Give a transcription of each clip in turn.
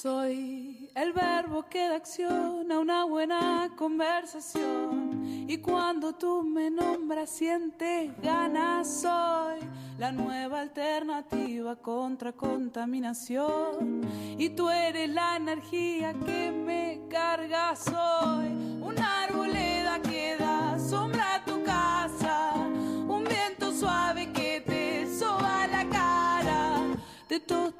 Soy el verbo que da acción a una buena conversación. Y cuando tú me nombras, sientes ganas. Soy la nueva alternativa contra contaminación. Y tú eres la energía que me carga. Soy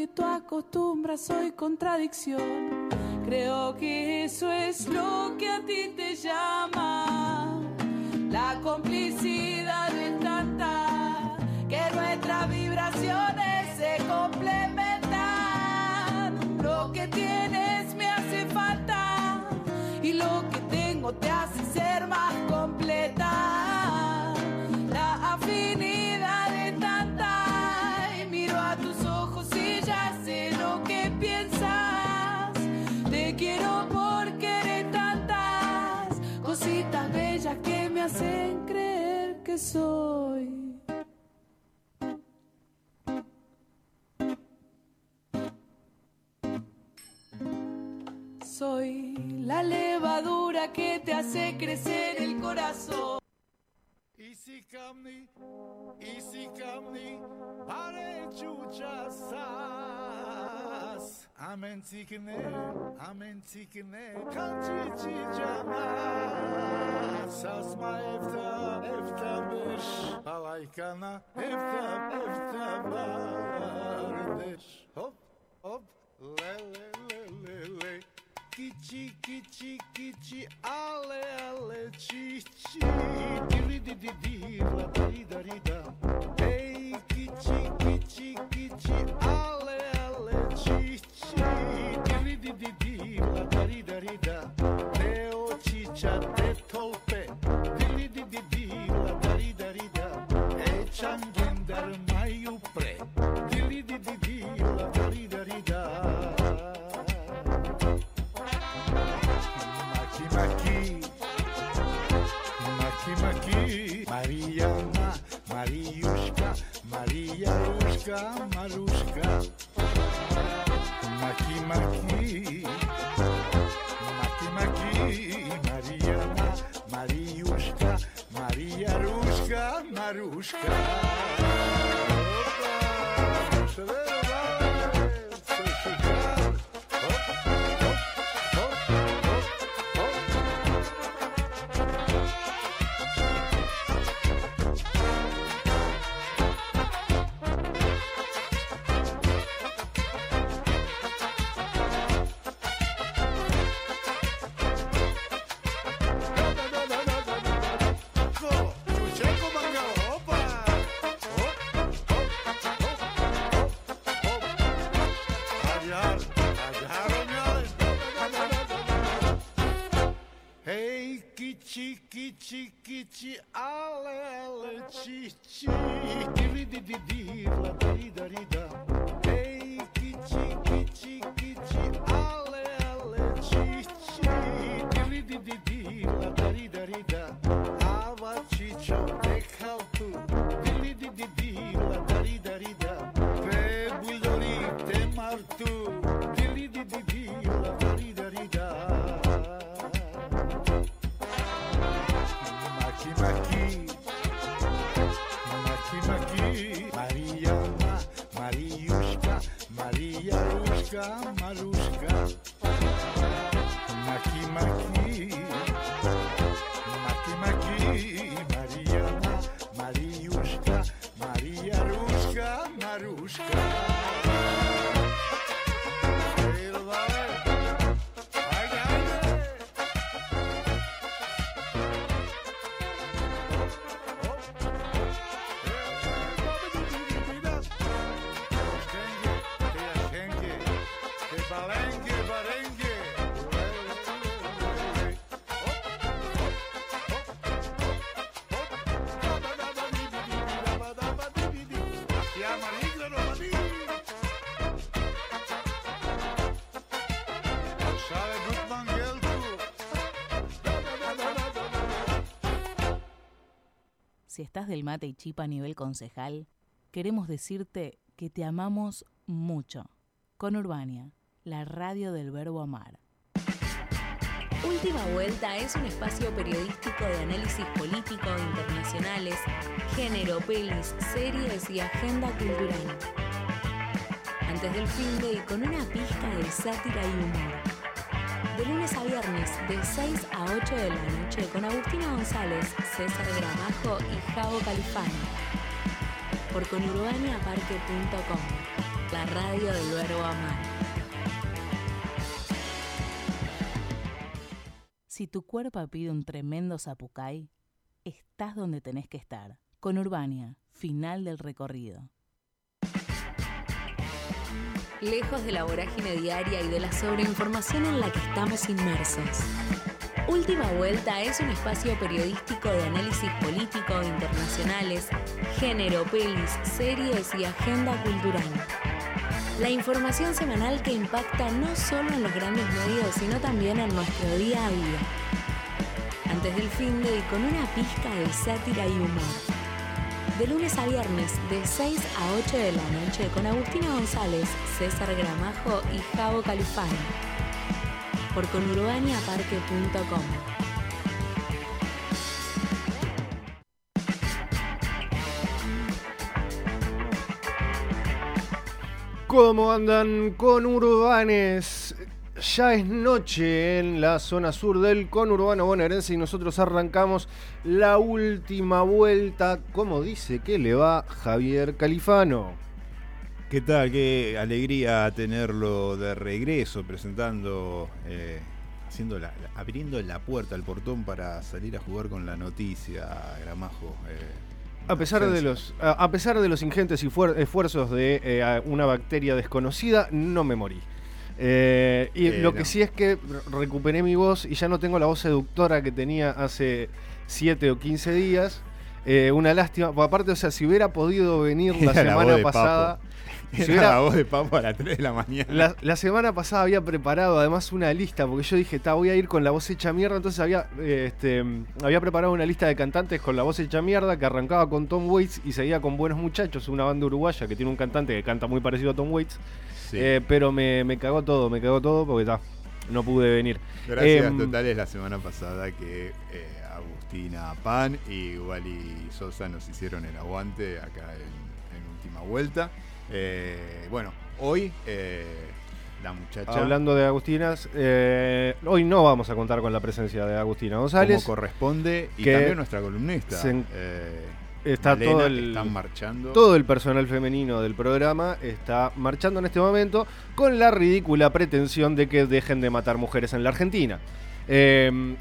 Que tú acostumbras, soy contradicción. Creo que eso es lo que a ti te llama. La complicidad es tanta que nuestras vibraciones se complementan. Lo que tienes me hace falta y lo que tengo te hace ser más completa. Soy. Soy la levadura que te hace crecer el corazón. Isi kamni, isi kamni, pare čuča sas. Amen cikne, amen cikne, kanči čiča Sas ma efta, efta beš, palajkana, efta, efta bardeš. Hop, hop, le. Kichi, kichi, kichi, ale, ale, chi, chi. Diri, di, di, di, la, di, da, di, da. Hey, kichi, kichi, Μαρούσκα, Μαρούσκα. Μακί, Μαρία, Μαρίουσκα Μαρία, Ρούσκα, Μαρούσκα, Μαρούσκα. Del mate y chipa a nivel concejal, queremos decirte que te amamos mucho. Con Urbania, la radio del verbo amar. Última Vuelta es un espacio periodístico de análisis político, internacionales, género, pelis, series y agenda cultural. Antes del fin de y con una pizca de sátira y humor. De lunes a viernes, de 6 a 8 de la noche, con Agustina González, César Gramajo y Javo Califano. Por conurbaniaparque.com, la radio del verbo amar. Si tu cuerpo pide un tremendo zapucay, estás donde tenés que estar. Con Urbania, final del recorrido. Lejos de la vorágine diaria y de la sobreinformación en la que estamos inmersos. Última Vuelta es un espacio periodístico de análisis político, internacionales, género, pelis, series y agenda cultural. La información semanal que impacta no solo en los grandes medios, sino también en nuestro día a día. Antes del fin de y con una pizca de sátira y humor. De lunes a viernes, de 6 a 8 de la noche, con Agustina González, César Gramajo y Javo Califano. Por conurbaniaparque.com. ¿Cómo andan con Urbanes? Ya es noche en la zona sur del conurbano bonaerense y nosotros arrancamos la última vuelta. ¿Cómo dice que le va Javier Califano? ¿Qué tal? Qué alegría tenerlo de regreso, presentando, eh, haciendo la, abriendo la puerta, el portón para salir a jugar con la noticia, Gramajo. Eh, a pesar, de los, a pesar de los ingentes esfuerzos de eh, una bacteria desconocida, no me morí. Eh, y lo que sí es que recuperé mi voz y ya no tengo la voz seductora que tenía hace 7 o 15 días. Eh, una lástima. Aparte, o sea, si hubiera podido venir la semana pasada. la voz de Papo a las 3 de la mañana. La, semana pasada había preparado además una lista, porque yo dije, voy a ir con la voz hecha mierda. Entonces había, este, había preparado una lista de cantantes con la voz hecha mierda que arrancaba con Tom Waits y seguía con Buenos Muchachos, una banda uruguaya que tiene un cantante que canta muy parecido a Tom Waits. Eh, pero me, cagó todo, me cagó todo porque no pude venir. Gracias em, totales la semana pasada que eh, Agustina Pan y Wally Sosa nos hicieron el aguante acá en última vuelta. Eh, bueno, hoy eh, la muchacha. Hablando de Agustinas, eh, hoy no vamos a contar con la presencia de Agustina González. Como corresponde, y también nuestra columnista. Está todo el, están marchando. todo el personal femenino del programa está marchando en este momento con la ridícula pretensión de que dejen de matar mujeres en la Argentina.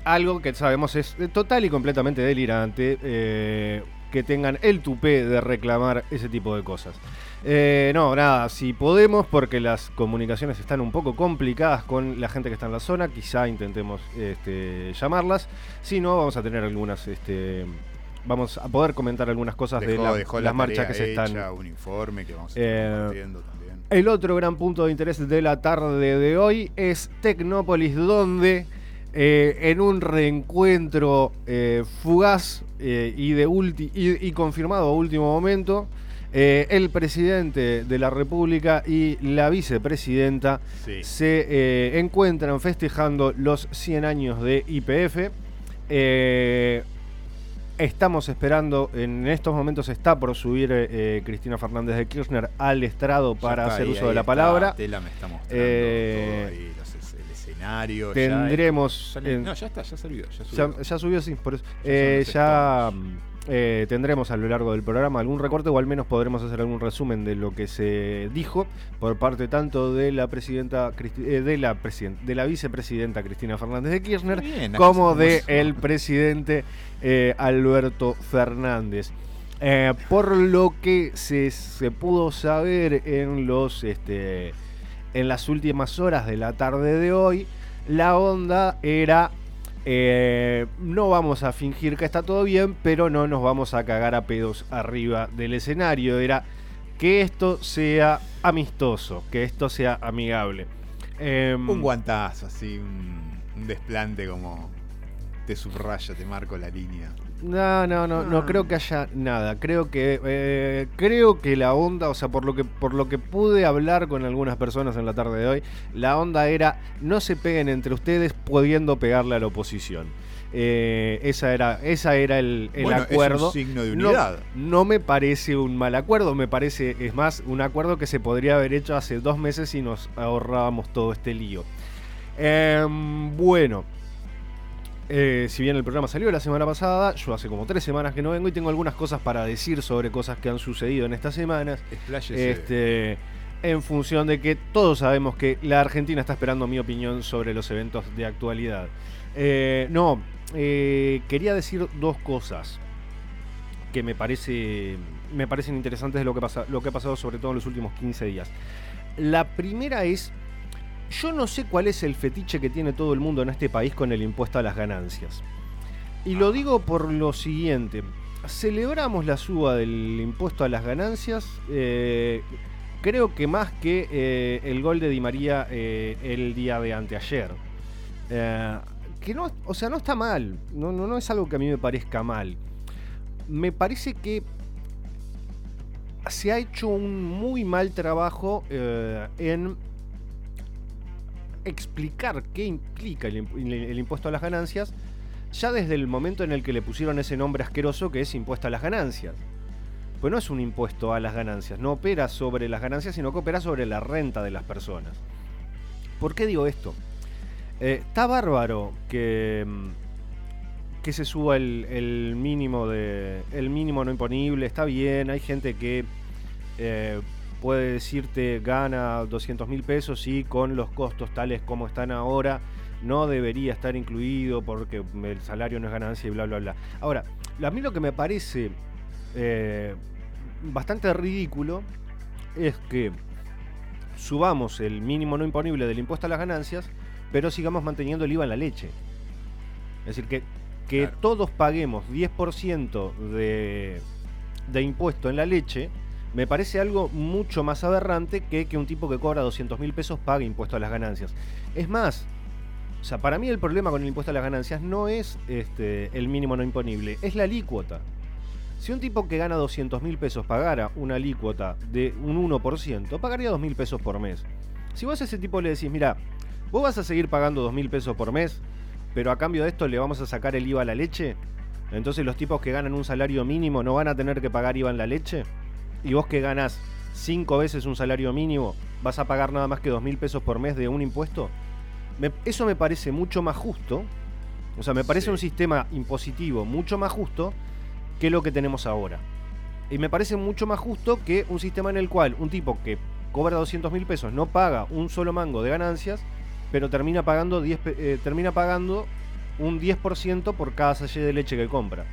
algo que sabemos es total y completamente delirante que tengan el tupé de reclamar ese tipo de cosas. Eh, no, nada, si podemos, porque las comunicaciones están un poco complicadas con la gente que está en la zona, quizá intentemos este, llamarlas. Si no, vamos a tener algunas, este, vamos a poder comentar algunas cosas de las marchas que se están. Un informe que vamos a eh, también. El otro gran punto de interés de la tarde de hoy es Tecnópolis, donde eh, en un reencuentro fugaz y, de y confirmado a último momento, eh, el presidente de la República y la vicepresidenta se eh, encuentran festejando los 100 años de IPF. Eh, estamos esperando, en estos momentos está por subir Cristina Fernández de Kirchner al estrado para hacer uso de la palabra. Tela me está mostrando el escenario. Tendremos. no, ya está, ya subió. Ya subió, ya, subió sí, por eso. ya eh, tendremos a lo largo del programa algún recorte o al menos podremos hacer algún resumen de lo que se dijo por parte tanto de la presidenta eh, de la de la vicepresidenta Cristina Fernández de Kirchner como de el presidente eh, Alberto Fernández. por lo que se, se, pudo saber en los este, en las últimas horas de la tarde de hoy, la onda era eh, no vamos a fingir que está todo bien, pero no nos vamos a cagar a pedos arriba del escenario. Era que esto sea amistoso, que esto sea amigable. Em, un guantazo, así, un, desplante como te subraya, te marco la línea. No, no, no, no Ah. creo que haya nada. Creo que eh, creo que la onda, o sea, por lo que por lo que pude hablar con algunas personas en la tarde de hoy, la onda era no se peguen entre ustedes pudiendo pegarle a la oposición. Eh, esa era esa era el, el Bueno, es un acuerdo. signo de No- unidad. No, me parece un mal acuerdo, me parece, es más, un acuerdo que se podría haber hecho hace dos meses y nos ahorrábamos todo este lío. Em, bueno, eh, si bien el programa salió la semana pasada, yo hace como tres semanas que no vengo y tengo algunas cosas para decir sobre cosas que han sucedido en estas semanas. Expláyese. Este, en función de que todos sabemos que la Argentina está esperando mi opinión sobre los eventos de actualidad. Eh, no, eh, quería decir dos cosas que me parece me parecen interesantes de lo que pasa, lo que ha pasado sobre todo en los últimos 15 días. La primera es yo no sé cuál es el fetiche que tiene todo el mundo en este país con el impuesto a las ganancias. Y lo digo por lo siguiente. Celebramos la suba del impuesto a las ganancias. eh, creo que más que eh, el gol de Di María eh, el día de anteayer. Que no, o sea, no está mal. No, no, no es algo que a mí me parezca mal. Me parece que se ha hecho un muy mal trabajo en explicar qué implica el, imp- el- el impuesto a las ganancias, ya desde el momento en el que le pusieron ese nombre asqueroso que es impuesto a las ganancias. Pues no es un impuesto a las ganancias, no opera sobre las ganancias, sino que opera sobre la renta de las personas. ¿Por qué digo esto? Eh, está bárbaro que, mm, que se suba el, el mínimo de el mínimo no imponible, está bien, hay gente que eh, puede decirte gana 200 mil pesos y con los costos tales como están ahora no debería estar incluido porque el salario no es ganancia y bla bla bla. Ahora, a mí lo que me parece eh, bastante ridículo es que subamos el mínimo no imponible del impuesto a las ganancias, pero sigamos manteniendo el IVA en la leche. Es decir, que, que Claro. todos paguemos 10% de, de impuesto en la leche, me parece algo mucho más aberrante que que un tipo que cobra 200 mil pesos pague impuesto a las ganancias. Es más, o sea, para mí el problema con el impuesto a las ganancias no es este, el mínimo no imponible, es la alícuota. Si un tipo que gana 200 mil pesos pagara una alícuota de un 1%, pagaría 2 mil pesos por mes. Si vos a ese tipo le decís, mira, vos vas a seguir pagando 2 mil pesos por mes, pero a cambio de esto le vamos a sacar el IVA a la leche, entonces los tipos que ganan un salario mínimo no van a tener que pagar IVA en la leche, y vos que ganas 5 veces un salario mínimo, vas a pagar nada más que 2 mil pesos por mes de un impuesto. Me- eso me parece mucho más justo, o sea, me parece Sí. un sistema impositivo mucho más justo que lo que tenemos ahora. Y me parece mucho más justo que un sistema en el cual un tipo que cobra 200 mil pesos no paga un solo mango de ganancias, pero termina pagando, 10, pe- eh, termina pagando un 10% por cada sallé de leche que compra.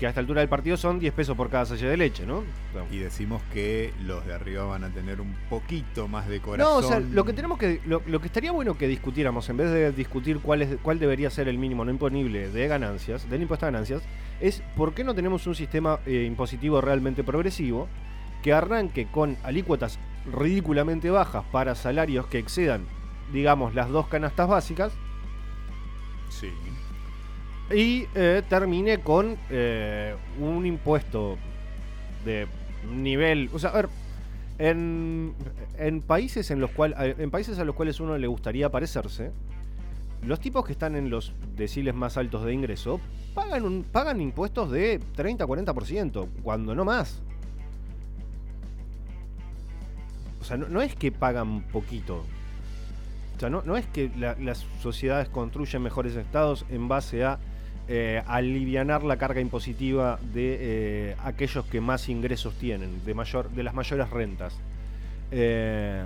Que a esta altura del partido son 10 pesos por cada sallé de leche, ¿no? Y decimos que los de arriba van a tener un poquito más de No, corazón. o sea, lo que tenemos que. Lo, lo que estaría bueno que discutiéramos, en vez de discutir cuál, es, cuál debería ser el mínimo no imponible de ganancias, del impuesto a ganancias, es por qué no tenemos un sistema eh, impositivo realmente progresivo que arranque con alícuotas ridículamente bajas para salarios que excedan, digamos, las dos canastas básicas Sí. Y eh, termine con eh, un impuesto de nivel. O sea, a ver, en, en países en los cuales. En países a los cuales uno le gustaría parecerse, los tipos que están en los deciles más altos de ingreso pagan, un, pagan impuestos de 30-40%, cuando no más. O sea, no, no es que pagan poquito. O sea, no, no es que la- las sociedades construyen mejores estados en base a eh, alivianar la carga impositiva de eh, aquellos que más ingresos tienen, de, mayor, de las mayores rentas. Eh,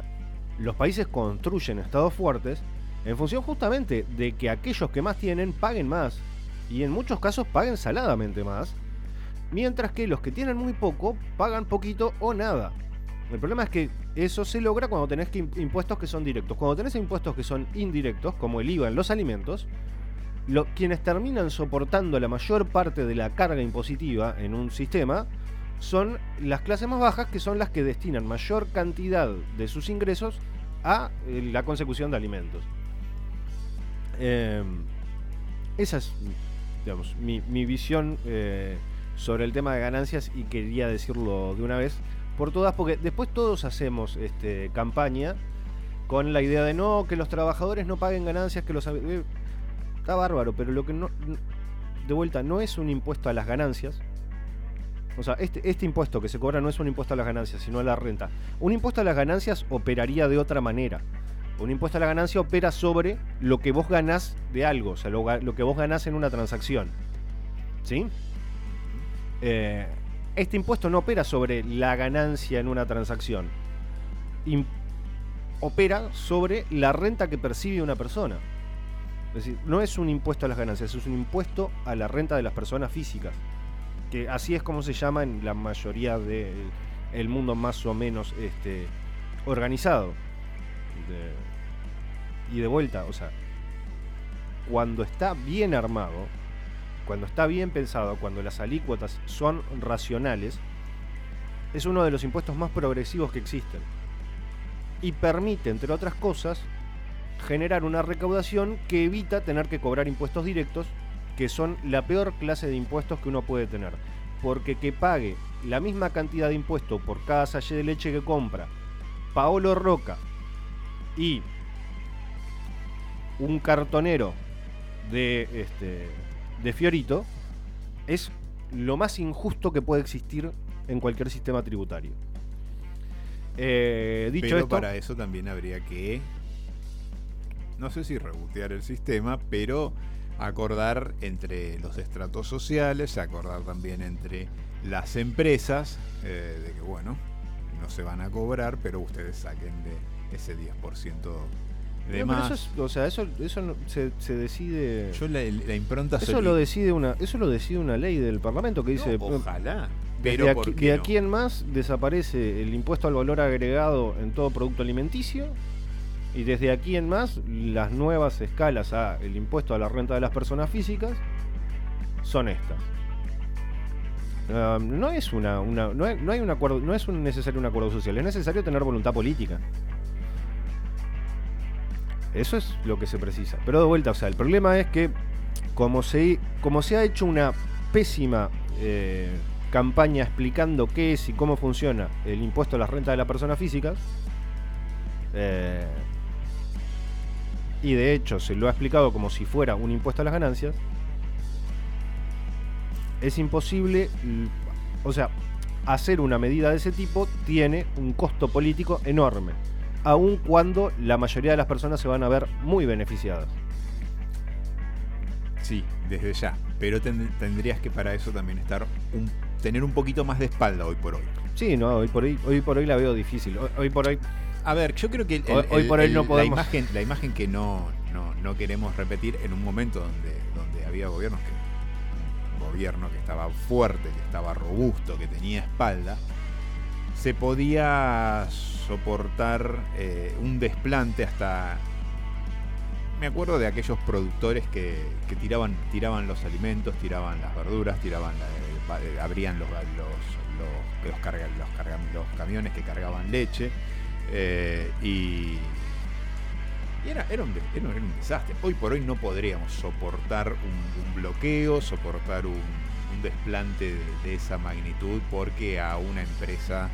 los países construyen estados fuertes en función justamente de que aquellos que más tienen paguen más. Y en muchos casos paguen saladamente más. Mientras que los que tienen muy poco pagan poquito o nada. El problema es que eso se logra cuando tenés impuestos que son directos. Cuando tenés impuestos que son indirectos, como el IVA en los alimentos, lo- quienes terminan soportando la mayor parte de la carga impositiva en un sistema son las clases más bajas, que son las que destinan mayor cantidad de sus ingresos a eh, la consecución de alimentos. Eh, esa es digamos, mi, visión eh, sobre el tema de ganancias y quería decirlo de una vez por todas, porque después todos hacemos este, campaña con la idea de no, que los trabajadores no paguen ganancias, que los... está bárbaro, pero lo que no... De vuelta, no es un impuesto a las ganancias. O sea, este, este impuesto que se cobra no es un impuesto a las ganancias, sino a la renta. Un impuesto a las ganancias operaría de otra manera. Un impuesto a la ganancia opera sobre lo que vos ganás de algo, o sea, lo, que vos ganás en una transacción. ¿Sí? Eh, este impuesto no opera sobre la ganancia en una transacción. Opera sobre la renta que percibe una persona. Es decir, no es un impuesto a las ganancias, es un impuesto a la renta de las personas físicas. Que así es como se llama en la mayoría del mundo más o menos este, organizado. Y de vuelta, o sea, cuando está bien armado, cuando está bien pensado, cuando las alícuotas son racionales, es uno de los impuestos más progresivos que existen. Y permite, entre otras cosas, generar una recaudación que evita tener que cobrar impuestos directos, que son la peor clase de impuestos que uno puede tener. Porque que pague la misma cantidad de impuesto por cada sallé de leche que compra Paolo Roca y un cartonero de, este, de Fiorito es lo más injusto que puede existir en cualquier sistema tributario. Eh, dicho pero esto, para eso también habría que, no sé si rebotear el sistema, pero acordar entre los estratos sociales, acordar también entre las empresas, eh, de que bueno, no se van a cobrar, pero ustedes saquen de ese 10% de No, pero más. eso es- o sea, eso, eso no- se, se decide. Yo la, la impronta eso lo decide una, eso lo decide una ley del Parlamento que dice. No, ojalá. Pero aquí, ¿por de no? aquí en más desaparece el impuesto al valor agregado en todo producto alimenticio y desde aquí en más las nuevas escalas a el impuesto a la renta de las personas físicas son estas. No es una, una- no, no hay un acuerdo, no es un necesario un acuerdo social, es necesario tener voluntad política. Eso es lo que se precisa. Pero de vuelta, o sea, el problema es que como se, como se ha hecho una pésima eh, campaña explicando qué es y cómo funciona el impuesto a la renta de las personas físicas, eh, y de hecho se lo ha explicado como si fuera un impuesto a las ganancias, es imposible, o sea, hacer una medida de ese tipo tiene un costo político enorme, aun cuando la mayoría de las personas se van a ver muy beneficiadas. Sí, desde ya. Pero ten- tendrías que para eso también estar un, tener un poquito más de espalda hoy por hoy. Sí, no, hoy por hoy, hoy por hoy la veo difícil. Hoy, hoy por hoy, A ver, yo creo que el- Hoy- el- hoy por hoy no la, podemos- imagen, la imagen que no, no, no queremos repetir en un momento donde, donde había gobiernos que. Un gobierno que estaba fuerte, que estaba robusto, que tenía espalda, se podía soportar eh, un desplante hasta. Me acuerdo de aquellos productores que, que tiraban, tiraban los alimentos, tiraban las verduras, tiraban la- eh, abrían los, los, los, los, carga- los carga- los camiones que cargaban leche. Eh, y y era, era, un, era un- desastre. Hoy por hoy no podríamos soportar un, un bloqueo, soportar un, un desplante de, de esa magnitud porque a una empresa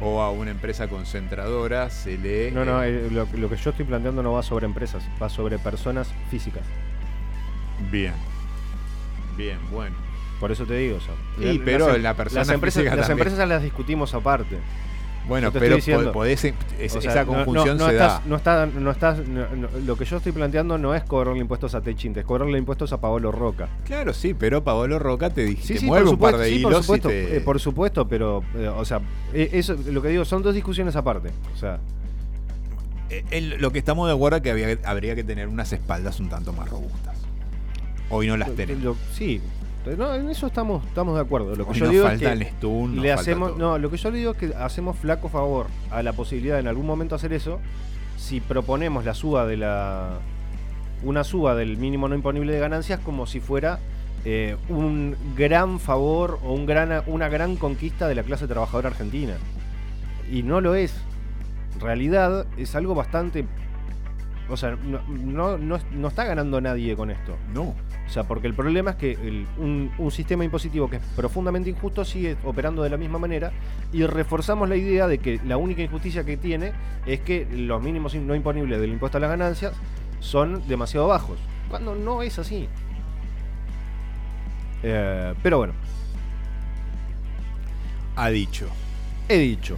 o a una empresa concentradora se le... no, no, eh, eh, lo, lo que yo estoy planteando no va sobre empresas, va sobre personas físicas. bien. Bien, bueno. Por eso te digo, o sea, Sí, la- pero las, em- la persona las empresas, las empresas las discutimos aparte. Bueno, pero diciendo. podés, es- O sea, esa no- no- no se estás, da. No está, no estás, lo que yo estoy planteando no es cobrarle impuestos a Techinte, es cobrarle impuestos a Paolo Roca. Claro, sí, pero Paolo Roca te, Sí, te sí, mueve por un par de sí, por hilos y supuesto, te- eh, por supuesto, pero, eh, o sea, eh, eso, lo que digo, son dos discusiones aparte. O sea, el- lo que estamos de acuerdo es que había- habría que tener unas espaldas un tanto más robustas. Hoy no las tenemos. sí, no, en eso estamos, estamos de acuerdo. Lo que Hoy yo digo falta es el que stun, le hacemos, no, lo que yo le digo es que hacemos flaco favor a la posibilidad de en algún momento hacer eso si proponemos la suba de la una suba del mínimo no imponible de ganancias como si fuera eh, un gran favor o un gran, una gran conquista de la clase trabajadora argentina. Y no lo es. En realidad es algo bastante... O sea, no, no, no, no está ganando nadie con esto. No. O sea, porque el problema es que el- un, un sistema impositivo que es profundamente injusto sigue operando de la misma manera y reforzamos la idea de que la única injusticia que tiene es que los mínimos no imponibles del impuesto a las ganancias son demasiado bajos. Cuando no es así. Eh, pero bueno, Ha dicho. he dicho.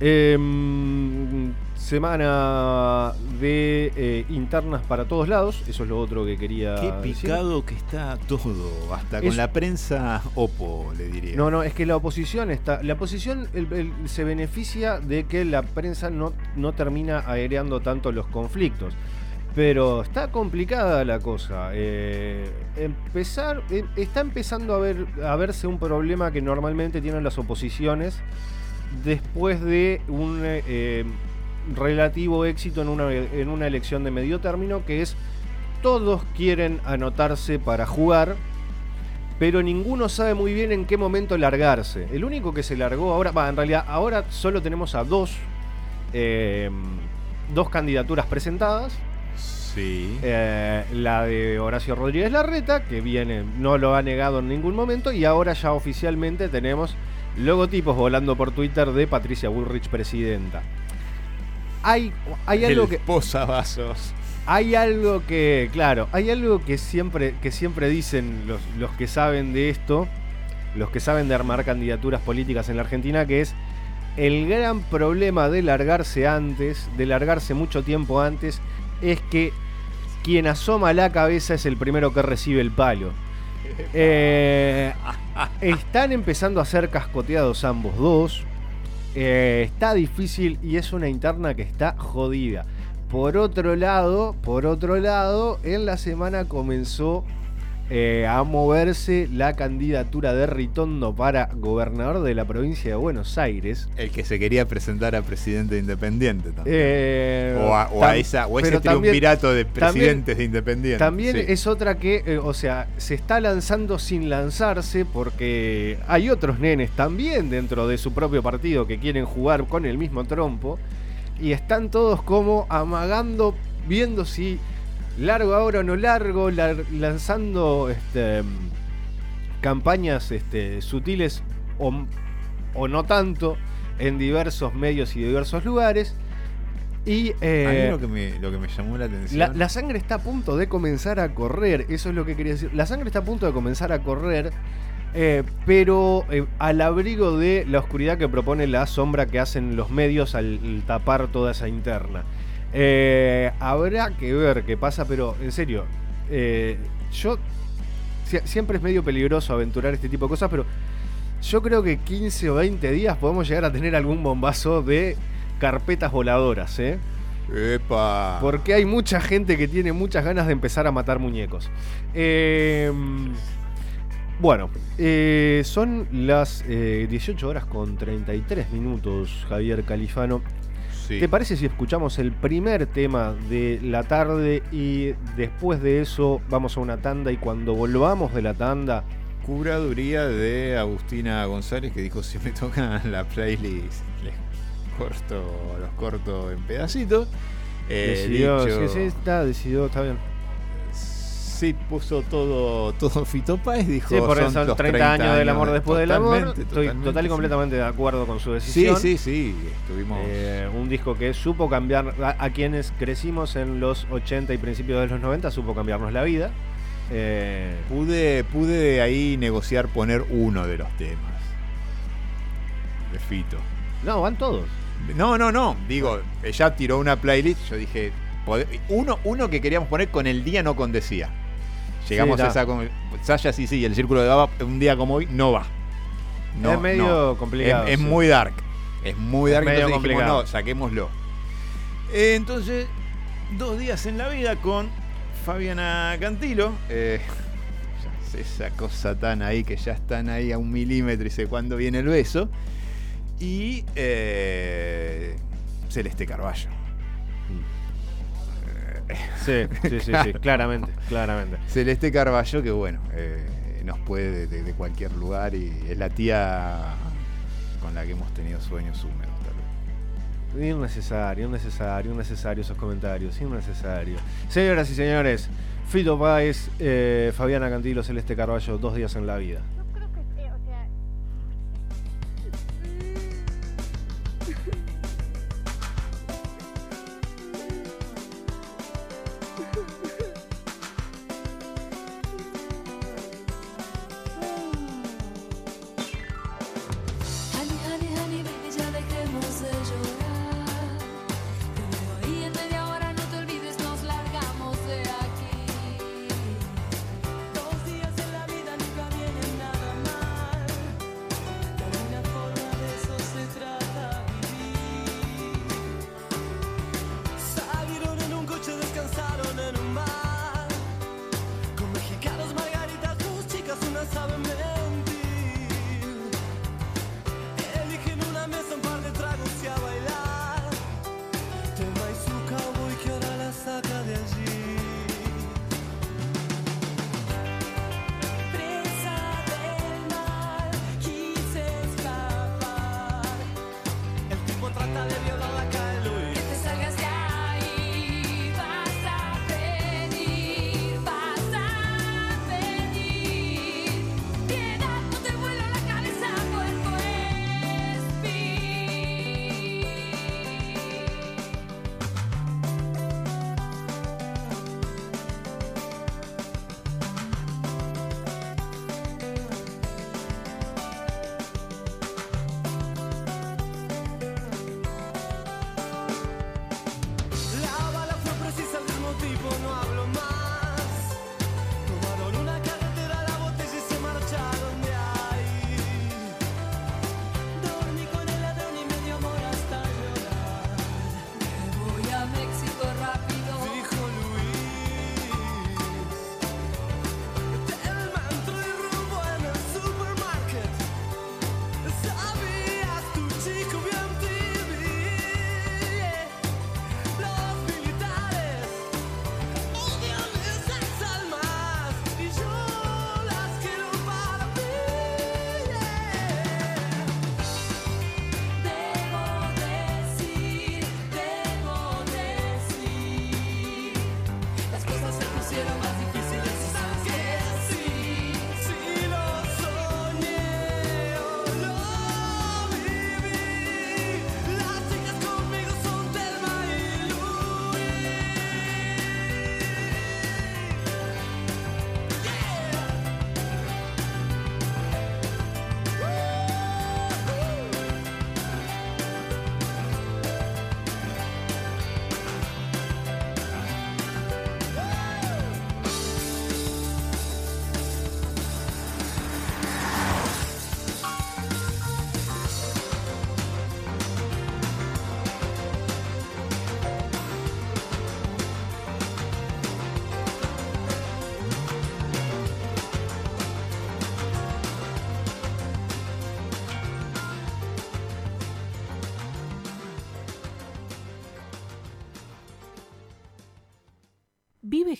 Em, semana de eh, internas para todos lados. Eso es lo otro que quería Qué decir. picado que está todo. Hasta Es- con la prensa opo, le diría. No, no, es que la oposición está. La oposición el- el- se beneficia de que la prensa no, no termina aereando tanto los conflictos. Pero está complicada la cosa. Eh, empezar, eh, está empezando a, ver, a verse un problema que normalmente tienen las oposiciones después de un eh, relativo éxito en una, en una elección de medio término, que es todos quieren anotarse para jugar, pero ninguno sabe muy bien en qué momento largarse. El único que se largó ahora, va, en realidad ahora solo tenemos a dos, eh, dos candidaturas presentadas. Sí. Eh, la de Horacio Rodríguez Larreta, que viene, no lo ha negado en ningún momento, y ahora ya oficialmente tenemos logotipos volando por Twitter de Patricia Bullrich, presidenta. Hay, hay algo El que. posavasos. Hay algo que, claro, hay algo que siempre, que siempre dicen los, los que saben de esto, los que saben de armar candidaturas políticas en la Argentina, que es el gran problema de largarse antes, de largarse mucho tiempo antes, es que quien asoma la cabeza es el primero que recibe el palo. Eh, están empezando a ser cascoteados ambos dos. Eh, está difícil y es una interna que está jodida. Por otro lado, por otro lado, en la semana comenzó eh, a moverse la candidatura de Ritondo para gobernador de la provincia de Buenos Aires. El que se quería presentar a presidente independiente también. Eh, o a, o a tam- esa, o ese triunvirato de también- presidentes de independiente. También Sí. es otra que, eh, o sea, se está lanzando sin lanzarse porque hay otros nenes también dentro de su propio partido que quieren jugar con el mismo trompo y están todos como amagando, viendo si largo ahora o no largo, lar- lanzando este, campañas este, sutiles o, o no tanto en diversos medios y diversos lugares. Y, A eh, mí lo que, me, lo que me llamó la atención. la, la sangre está a punto de comenzar a correr, eso es lo que quería decir. La sangre está a punto de comenzar a correr, eh, pero eh, al abrigo de la oscuridad que propone la sombra que hacen los medios al, al tapar toda esa interna. Eh, habrá que ver qué pasa, pero en serio, eh, yo sie- siempre es medio peligroso aventurar este tipo de cosas, pero yo creo que 15 o 20 días podemos llegar a tener algún bombazo de carpetas voladoras, ¿eh? Epa. Porque hay mucha gente que tiene muchas ganas de empezar a matar muñecos. Eh, bueno, eh, son las eh, 18 horas con 33 minutos, Javier Califano. Sí. ¿Te parece si escuchamos el primer tema de la tarde y después de eso vamos a una tanda y cuando volvamos de la tanda... Curaduría de Agustina González que dijo si me tocan la playlist les corto, los corto en pedacitos. Eh, decidió, dicho- sí, sí, está, decidió, está bien. Sí puso todo, todo Fito Páez, dijo Sí, por eso son los 30, años del amor después del amor. Estoy total y sí. completamente de acuerdo con su Sí, decisión. sí, sí, estuvimos... Eh, un disco que supo cambiar a, a quienes crecimos en los 80 y principios de los 90, supo cambiarnos la vida. Eh, Pude, pude ahí negociar poner uno de los temas de Fito. no, van todos. No, no, no. Digo, ella tiró una playlist. Yo dije, uno, uno que queríamos poner con el día, no con decía. Llegamos Sí, a esa. Sasha, sí, sí, el círculo de Baba, un día como hoy, no va. No, es medio no. complicado. Es, es sí. muy dark. Es muy Es dark. medio entonces dijimos, complicado. no, saquémoslo. Eh, entonces, dos días en la vida con Fabiana Cantilo. Eh, esa cosa tan ahí que ya están ahí a un milímetro y sé cuándo viene el beso. Y eh, Celeste Carballo. Sí, sí, sí, sí, claramente, claramente. Celeste Carballo, que bueno, eh, nos puede de, de- cualquier lugar y es la tía con la que hemos tenido sueños húmedos, tal vez. Innecesario, innecesario, innecesario esos comentarios, innecesario. Señoras y señores, Fito Páez, eh, Fabiana Cantilo, Celeste Carballo, dos días en la vida.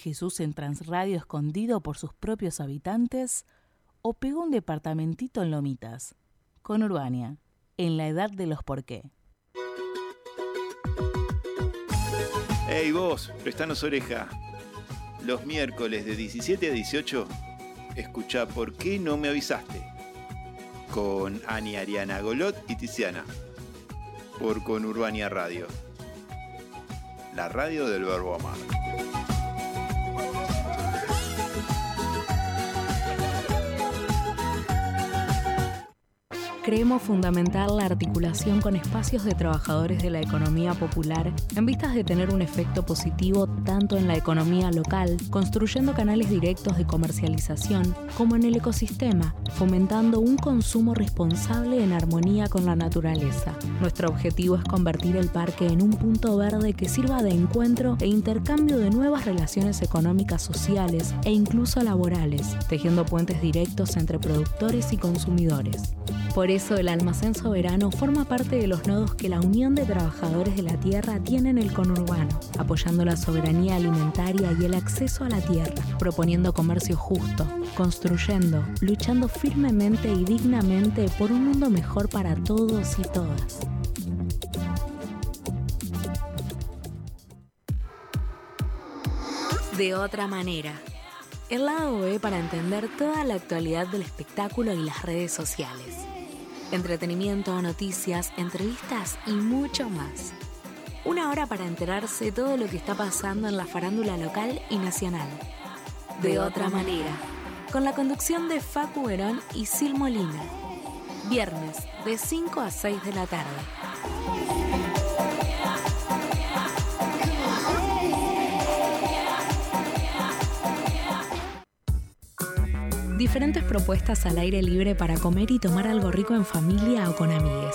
Jesús en Transradio escondido por sus propios habitantes o pegó un departamentito en Lomitas, con Urbania, en la edad de los por qué. Hey vos, prestanos oreja. Los miércoles de 17 a 18, escucha ¿Por qué no me avisaste? Con Ani Ariana Golot y Tiziana. Por Conurbania Radio. La radio del verbo amar. Thank you. Creemos fundamental la articulación con espacios de trabajadores de la economía popular en vistas de tener un efecto positivo tanto en la economía local, construyendo canales directos de comercialización, como en el ecosistema, fomentando un consumo responsable en armonía con la naturaleza. Nuestro objetivo es convertir el parque en un punto verde que sirva de encuentro e intercambio de nuevas relaciones económicas, sociales e incluso laborales, tejiendo puentes directos entre productores y consumidores. Por Congreso, el almacén soberano forma parte de los nodos que la Unión de Trabajadores de la Tierra tiene en el conurbano, apoyando la soberanía alimentaria y el acceso a la tierra, proponiendo comercio justo, construyendo, luchando firmemente y dignamente por un mundo mejor para todos y todas. De otra manera. El lado B para entender toda la actualidad del espectáculo y las redes sociales. Entretenimiento, noticias, entrevistas y mucho más. Una hora para enterarse todo lo que está pasando en la farándula local y nacional. De otra manera. Con la conducción de Facu Verón y Sil Molina. Viernes de 5 a 6 de la tarde. Diferentes propuestas al aire libre para comer y tomar algo rico en familia o con amigues.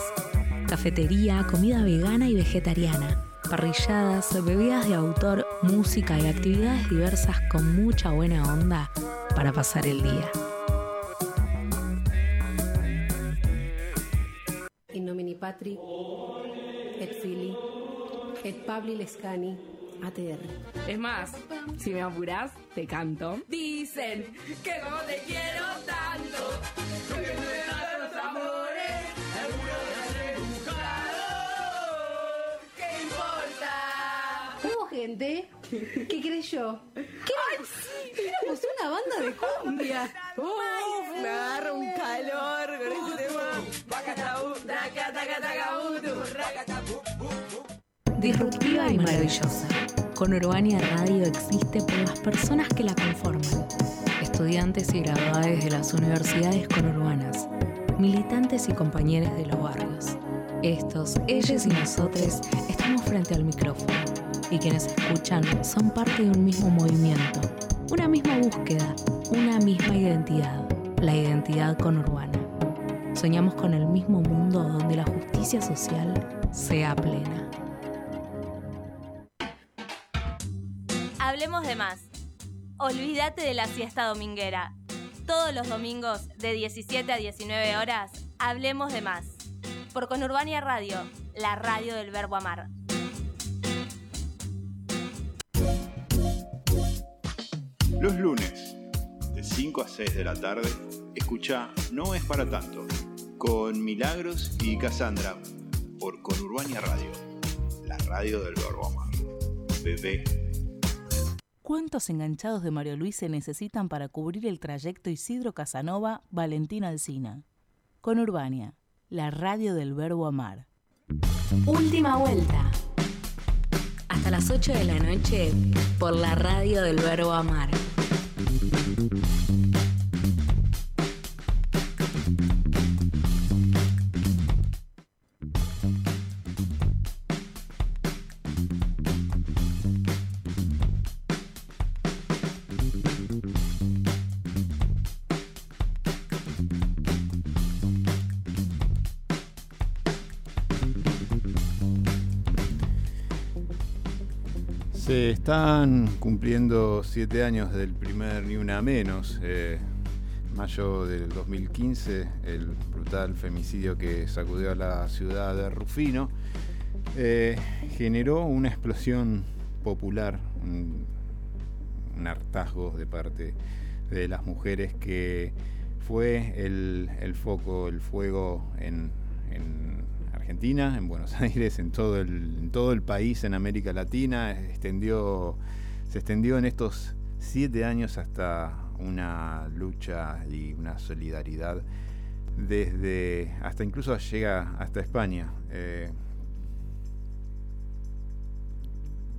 Cafetería, comida vegana y vegetariana, parrilladas, bebidas de autor, música y actividades diversas con mucha buena onda para pasar el día. In nomine Patri, et Fili, et Pabli Lescani, ATR. Es más, si me apurás, te canto. Dicen que no te quiero tanto, porque no me los amores, el muro de rebujado. ¿Qué importa? Hubo gente que creyó que éramos, éramos una banda de cumbia. Uf, me agarra un calor con este tema. Disruptiva y maravillosa. Con Urbania Radio existe por las personas que la conforman. Estudiantes y graduados de las universidades conurbanas, militantes y compañeros de los barrios. Estos, ellos y nosotros estamos frente al micrófono y quienes escuchan son parte de un mismo movimiento, una misma búsqueda, una misma identidad, la identidad conurbana. Soñamos con el mismo mundo donde la justicia social sea plena. Hablemos de más. Olvídate de la siesta dominguera. Todos los domingos de 17 a 19 horas, hablemos de más. Por Conurbania Radio, la radio del verbo amar. Los lunes, de 5 a 6 de la tarde, escucha No es para tanto, con Milagros y Cassandra, por Conurbania Radio, la radio del verbo amar. Bebé. ¿Cuántos enganchados de Mario Luis se necesitan para cubrir el trayecto Isidro Casanova, Valentín Alsina? Con Urbania, la radio del verbo amar. Última vuelta. Hasta las 8 de la noche por la radio del verbo amar. Están cumpliendo siete años del primer Ni Una Menos. eh, mayo del 2015, el brutal femicidio que sacudió a la ciudad de Rufino, eh, generó una explosión popular, un, hartazgo de parte de las mujeres que fue el, foco, el fuego en Argentina, en Buenos Aires, en todo, el, todo el país, en América Latina, se extendió en estos siete años hasta una lucha y una solidaridad desde hasta incluso llega hasta España. Eh,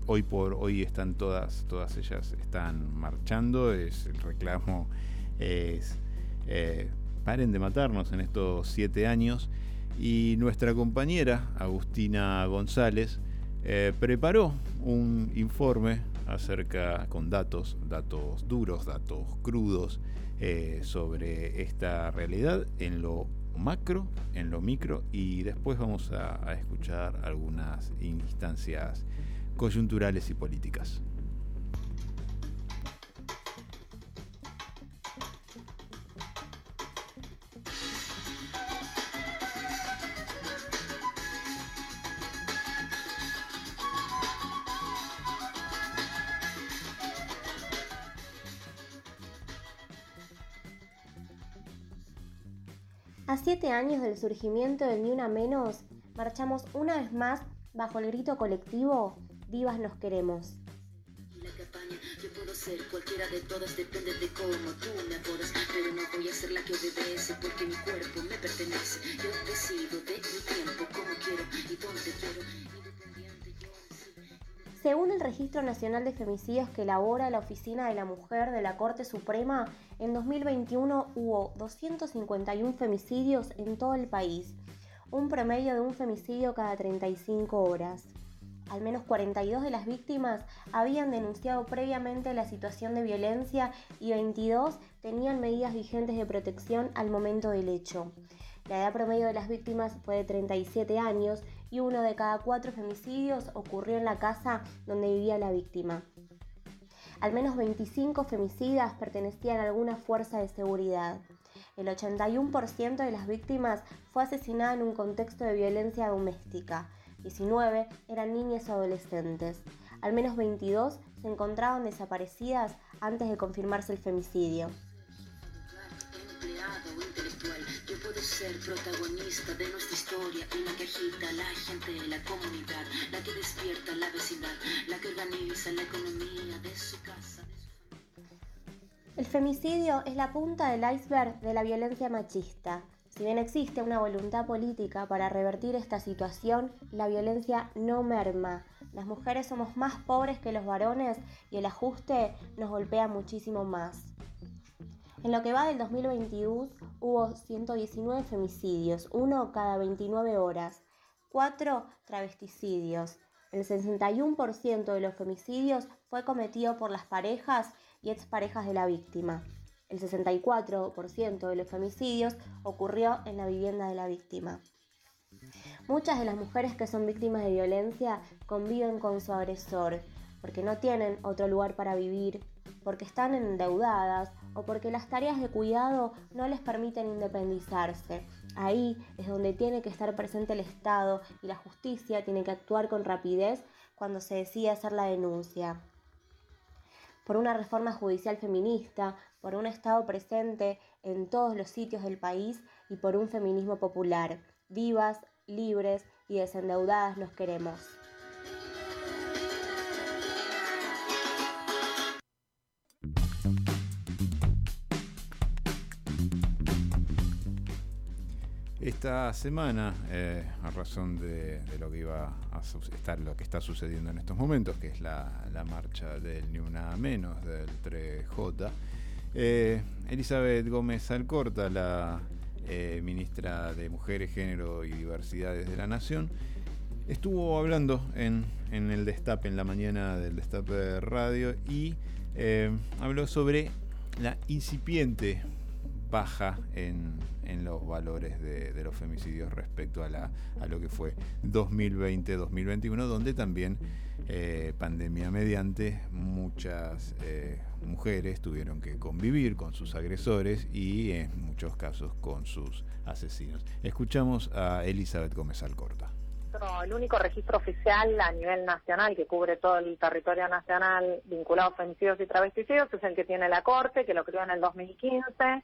hoy por hoy están todas, todas ellas están marchando, es el reclamo es eh, paren de matarnos en estos siete años. Y nuestra compañera, Agustina González, eh, preparó un informe acerca, con datos, datos duros, datos crudos, eh, sobre esta realidad en lo macro, en lo micro, y después vamos a, a escuchar algunas instancias coyunturales y políticas. Siete años del surgimiento del Ni Una Menos, marchamos una vez más bajo el grito colectivo Vivas nos queremos. La campaña, yo puedo ser cualquiera de todas, depende de cómo tú me abordas. Pero no voy a ser la que obedece porque mi cuerpo me pertenece. Yo decido de mi tiempo como quiero y donde quiero. Según el Registro Nacional de Femicidios que elabora la Oficina de la Mujer de la Corte Suprema, en 2021 hubo 251 femicidios en todo el país, un promedio de un femicidio cada 35 horas. Al menos 42 de las víctimas habían denunciado previamente la situación de violencia y 22 tenían medidas vigentes de protección al momento del hecho. La edad promedio de las víctimas fue de 37 años y uno de cada cuatro femicidios ocurrió en la casa donde vivía la víctima. Al menos 25 femicidas pertenecían a alguna fuerza de seguridad. El 81% de las víctimas fue asesinada en un contexto de violencia doméstica. 19 eran niñas o adolescentes. Al menos 22 se encontraban desaparecidas antes de confirmarse el femicidio. Ser protagonista de nuestra historia, la que agita la gente, la comunidad, la que despierta la vecindad, la que organiza la economía de su casa. El femicidio es la punta del iceberg de la violencia machista. Si bien existe una voluntad política para revertir esta situación, la violencia no merma. Las mujeres somos más pobres que los varones y el ajuste nos golpea muchísimo más. En lo que va del 2022 hubo 119 femicidios, uno cada 29 horas, cuatro travesticidios. El 61% de los femicidios fue cometido por las parejas y exparejas de la víctima. El 64% de los femicidios ocurrió en la vivienda de la víctima. Muchas de las mujeres que son víctimas de violencia conviven con su agresor porque no tienen otro lugar para vivir, porque están endeudadas o porque las tareas de cuidado no les permiten independizarse. Ahí es donde tiene que estar presente el Estado y la justicia tiene que actuar con rapidez cuando se decide hacer la denuncia. Por una reforma judicial feminista, por un Estado presente en todos los sitios del país y por un feminismo popular. Vivas, libres y desendeudadas nos queremos. Esta semana, eh, a razón de, lo que iba a estar, lo que está sucediendo en estos momentos, que es la, marcha del Ni Una Menos, del 3J, eh, Elizabeth Gómez Alcorta, la eh, ministra de Mujeres, Género y Diversidades de la Nación, estuvo hablando en, en el Destape, en la mañana del Destape Radio, y habló sobre la incipiente baja en, los valores de, los femicidios respecto a, la, a lo que fue 2020-2021, donde también eh, pandemia mediante muchas eh, mujeres tuvieron que convivir con sus agresores y en muchos casos con sus asesinos. Escuchamos a Elizabeth Gómez Alcorta. El único registro oficial a nivel nacional que cubre todo el territorio nacional vinculado a femicidios y travesticidios es el que tiene la Corte, que lo creó en el 2015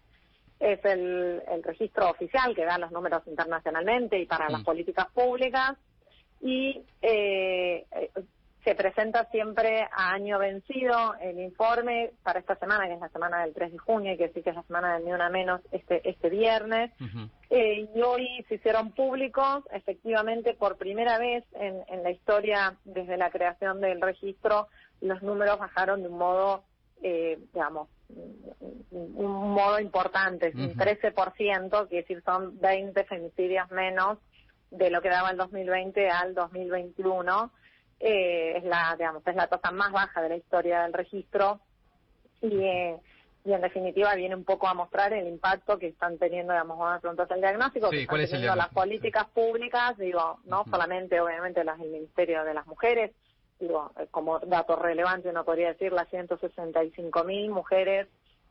es el, registro oficial que da los números internacionalmente y para las mm. políticas públicas y eh, eh, se presenta siempre a año vencido el informe para esta semana, que es la semana del 3 de junio, y que sí que es la semana del Ni Una Menos este, este viernes. Eh, y hoy se hicieron públicos, efectivamente, por primera vez en, en la historia, desde la creación del registro, los números bajaron de un modo, eh, digamos, un modo importante, un 13%, quiere decir son 20 femicidios menos de lo que daba el 2020 al 2021. Eh, es la, digamos, es la tasa más baja de la historia del registro. Y, eh, y en definitiva viene un poco a mostrar el impacto que están teniendo, digamos, vamos a preguntar el diagnóstico, que están teniendo las políticas públicas, digo, no solamente obviamente las del Ministerio de las Mujeres, digo, eh, como dato relevante uno podría decir las 165 mil mujeres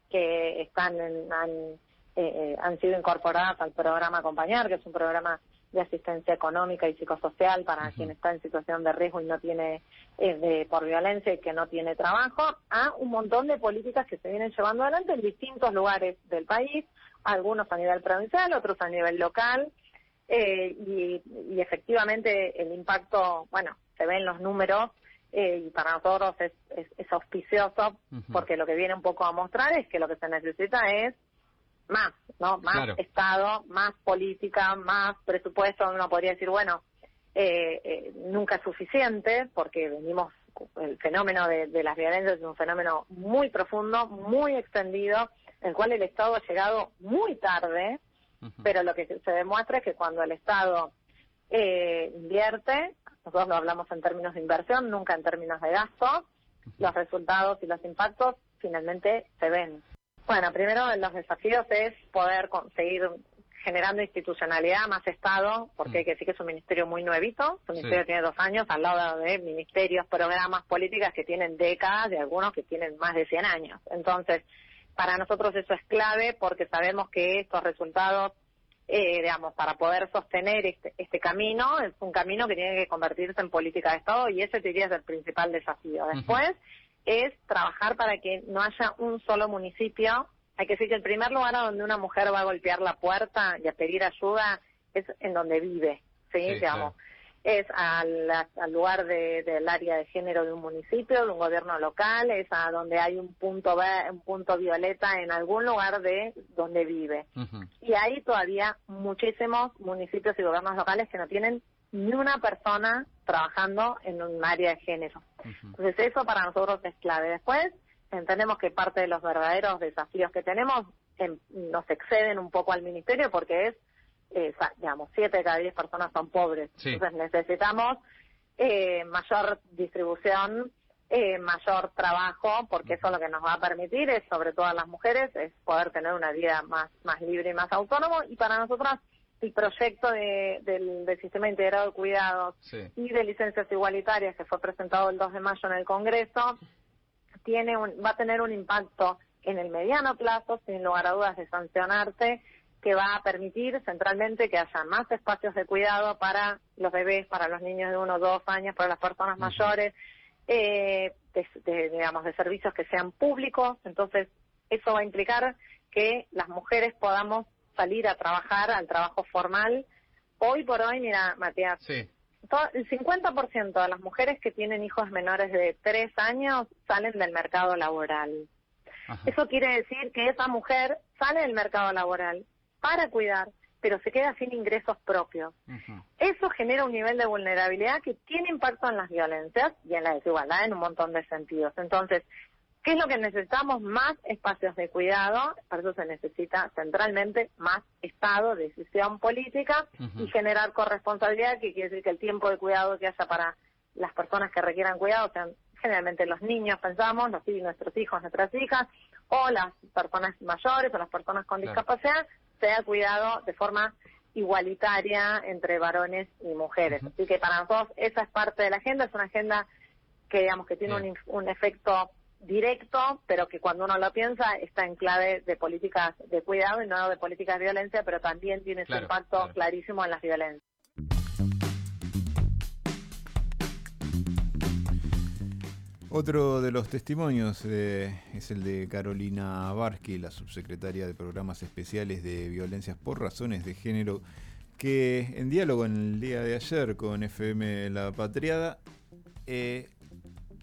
que están han, eh, eh, han sido incorporadas al programa Acompañar, que es un programa de asistencia económica y psicosocial para quien está en situación de riesgo y no tiene de, por violencia y que no tiene trabajo, a un montón de políticas que se vienen llevando adelante en distintos lugares del país, algunos a nivel provincial, otros a nivel local, y, y efectivamente el impacto, bueno, se ven los números, eh, y para nosotros es, es, es auspicioso porque lo que viene un poco a mostrar es que lo que se necesita es más, ¿no? Más Claro. Estado, más política, más presupuesto. Uno podría decir, bueno, eh, eh, nunca es suficiente porque venimos, el fenómeno de, de las violencias es un fenómeno muy profundo, muy extendido, en el cual el Estado ha llegado muy tarde, pero lo que se demuestra es que cuando el Estado eh, invierte, nosotros lo hablamos en términos de inversión, nunca en términos de gasto, los resultados y los impactos finalmente se ven. Bueno, primero de los desafíos es poder conseguir generando institucionalidad, más Estado, porque hay que decir que es un ministerio muy nuevito, su ministerio tiene dos años al lado de ministerios, programas, políticas que tienen décadas y algunos que tienen más de 100 años. Entonces, para nosotros eso es clave porque sabemos que estos resultados, eh, digamos, para poder sostener este, este camino, es un camino que tiene que convertirse en política de Estado y ese diría es el principal desafío. Después es trabajar para que no haya un solo municipio. Hay que decir que el primer lugar a donde una mujer va a golpear la puerta y a pedir ayuda es en donde vive, ¿sí? Sí, digamos es al, al lugar de- del área de género de un municipio, de un gobierno local, es a donde hay un punto un punto violeta en algún lugar de donde vive. Y hay todavía muchísimos municipios y gobiernos locales que no tienen ni una persona trabajando en un área de género. Entonces eso para nosotros es clave. Después entendemos que parte de los verdaderos desafíos que tenemos em, nos exceden un poco al ministerio porque es eh, digamos, siete de cada diez personas son pobres. Sí. Entonces necesitamos eh, mayor distribución, eh, mayor trabajo, porque eso lo que nos va a permitir es, sobre todo a las mujeres, es poder tener una vida más, más libre y más autónomo. Y para nosotras, el proyecto de- del, del Sistema Integrado de Cuidados y de licencias igualitarias que fue presentado el 2 de mayo en el Congreso, tiene un, va a tener un impacto en el mediano plazo, sin lugar a dudas, de sancionarte, que va a permitir centralmente que haya más espacios de cuidado para los bebés, para los niños de uno o dos años, para las personas mayores, eh, de, de, digamos, de servicios que sean públicos. Entonces, eso va a implicar que las mujeres podamos salir a trabajar, al trabajo formal. Hoy por hoy, mira, Matías, to- el 50% de las mujeres que tienen hijos menores de 3 años salen del mercado laboral. Eso quiere decir que esa mujer sale del mercado laboral para cuidar, pero se queda sin ingresos propios. Eso genera un nivel de vulnerabilidad que tiene impacto en las violencias y en la desigualdad en un montón de sentidos. Entonces, ¿qué es lo que necesitamos? Más espacios de cuidado, para eso se necesita centralmente más Estado, decisión política y generar corresponsabilidad, que quiere decir que el tiempo de cuidado que haya para las personas que requieran cuidado sean generalmente los niños, pensamos, los nuestros hijos, nuestras hijas, o las personas mayores o las personas con Claro. Sea cuidado de forma igualitaria entre varones y mujeres. Así que para nosotros esa es parte de la agenda, es una agenda que digamos que tiene un, un efecto directo, pero que cuando uno lo piensa está en clave de políticas de cuidado y no de políticas de violencia, pero también tiene su Claro, impacto clarísimo en las violencias. Otro de los testimonios eh, es el de Carolina Barsky, la subsecretaria de Programas Especiales de Violencias por Razones de Género, que en diálogo en el día de ayer con FM La Patriada eh,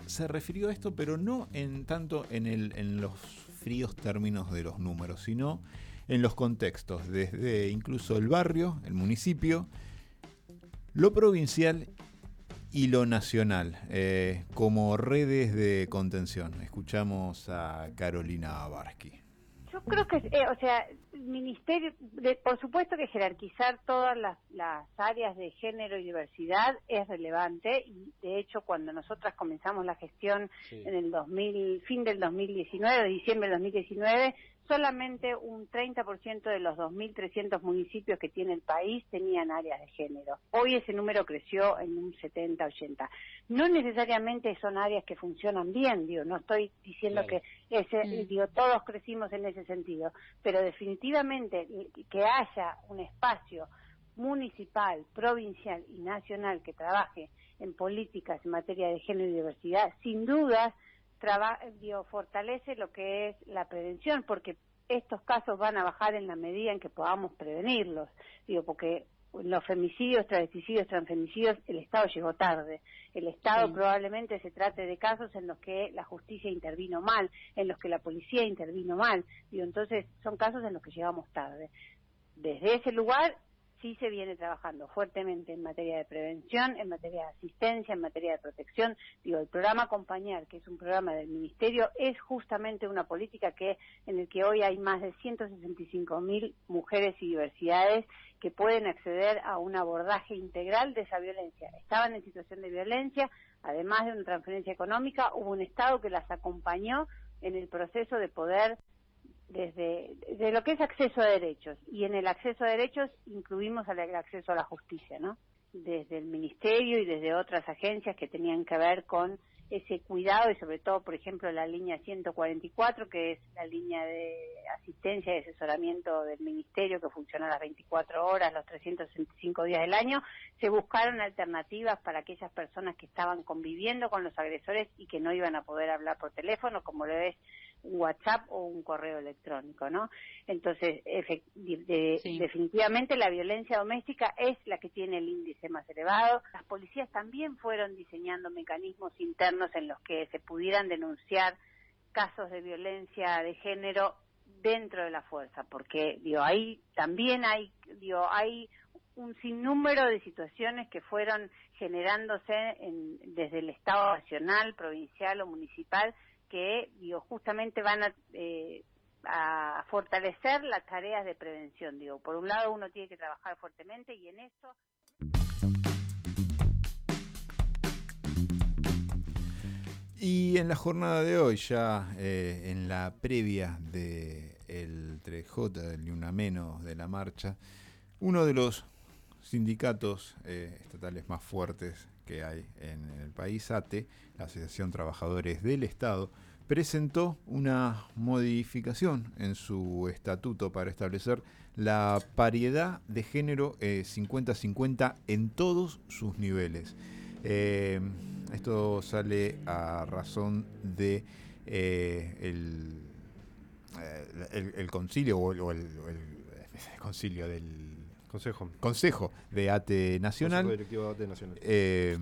se refirió a esto, pero no en tanto en, en los fríos términos de los números, sino en los contextos, desde incluso el barrio, el municipio, lo provincial y lo nacional, eh, como redes de contención. Escuchamos a Carolina Barsky. Yo creo que, eh, o sea, el ministerio, de- por supuesto que jerarquizar todas las, las áreas de género y diversidad es relevante y de hecho cuando nosotras comenzamos la gestión Sí. en el 2000, fin del 2019, de diciembre del 2019, solamente un 30% de los 2.300 municipios que tiene el país tenían áreas de género. Hoy ese número creció en un 70-80. No necesariamente son áreas que funcionan bien, digo, no estoy diciendo Claro. que ese, digo, todos crecimos en ese sentido, pero definitivamente que haya un espacio municipal, provincial y nacional que trabaje en políticas en materia de género y diversidad, sin dudas traba- digo, fortalece lo que es la prevención, porque estos casos van a bajar en la medida en que podamos prevenirlos. Digo, porque los femicidios, travesticidios, transfemicidios, el Estado llegó tarde. El Estado Sí. probablemente se trate de casos en los que la justicia intervino mal, en los que la policía intervino mal. Digo, entonces son casos en los que llegamos tarde. Desde ese lugar sí se viene trabajando fuertemente en materia de prevención, en materia de asistencia, en materia de protección. Digo, el programa Acompañar, que es un programa del Ministerio, es justamente una política que en el que hoy hay más de 165 mil mujeres y diversidades que pueden acceder a un abordaje integral de esa violencia. Estaban en situación de violencia, además de una transferencia económica, hubo un Estado que las acompañó en el proceso de poder desde de lo que es acceso a derechos y en el acceso a derechos incluimos el acceso a la justicia, ¿no? Desde el ministerio y desde otras agencias que tenían que ver con ese cuidado y sobre todo, por ejemplo, la línea 144, que es la línea de asistencia y asesoramiento del ministerio que funciona las 24 horas, los 365 días del año, se buscaron alternativas para aquellas personas que estaban conviviendo con los agresores y que no iban a poder hablar por teléfono, como lo es WhatsApp o un correo electrónico, ¿no? Entonces, de- definitivamente la violencia doméstica es la que tiene el índice más elevado. Las policías también fueron diseñando mecanismos internos en los que se pudieran denunciar casos de violencia de género dentro de la fuerza, porque digo, ahí también hay, digo, hay un sinnúmero de situaciones que fueron generándose en- desde el Estado nacional, provincial o municipal que digo justamente van a, eh, a fortalecer las tareas de prevención. Digo, por un lado uno tiene que trabajar fuertemente y en eso Y en la jornada de hoy, ya eh, en la previa del el 3J, del Ni Una Menos de la marcha, uno de los sindicatos eh, estatales más fuertes que hay en el país, ATE, la Asociación Trabajadores del Estado, presentó una modificación en su estatuto para establecer la paridad de género eh, 50-50 en todos sus niveles. Eh, esto sale a razón de eh, el, eh, el, el concilio o el, o el concilio del Consejo. Consejo de ATE Nacional, Consejo Directivo de ATE Nacional. eh,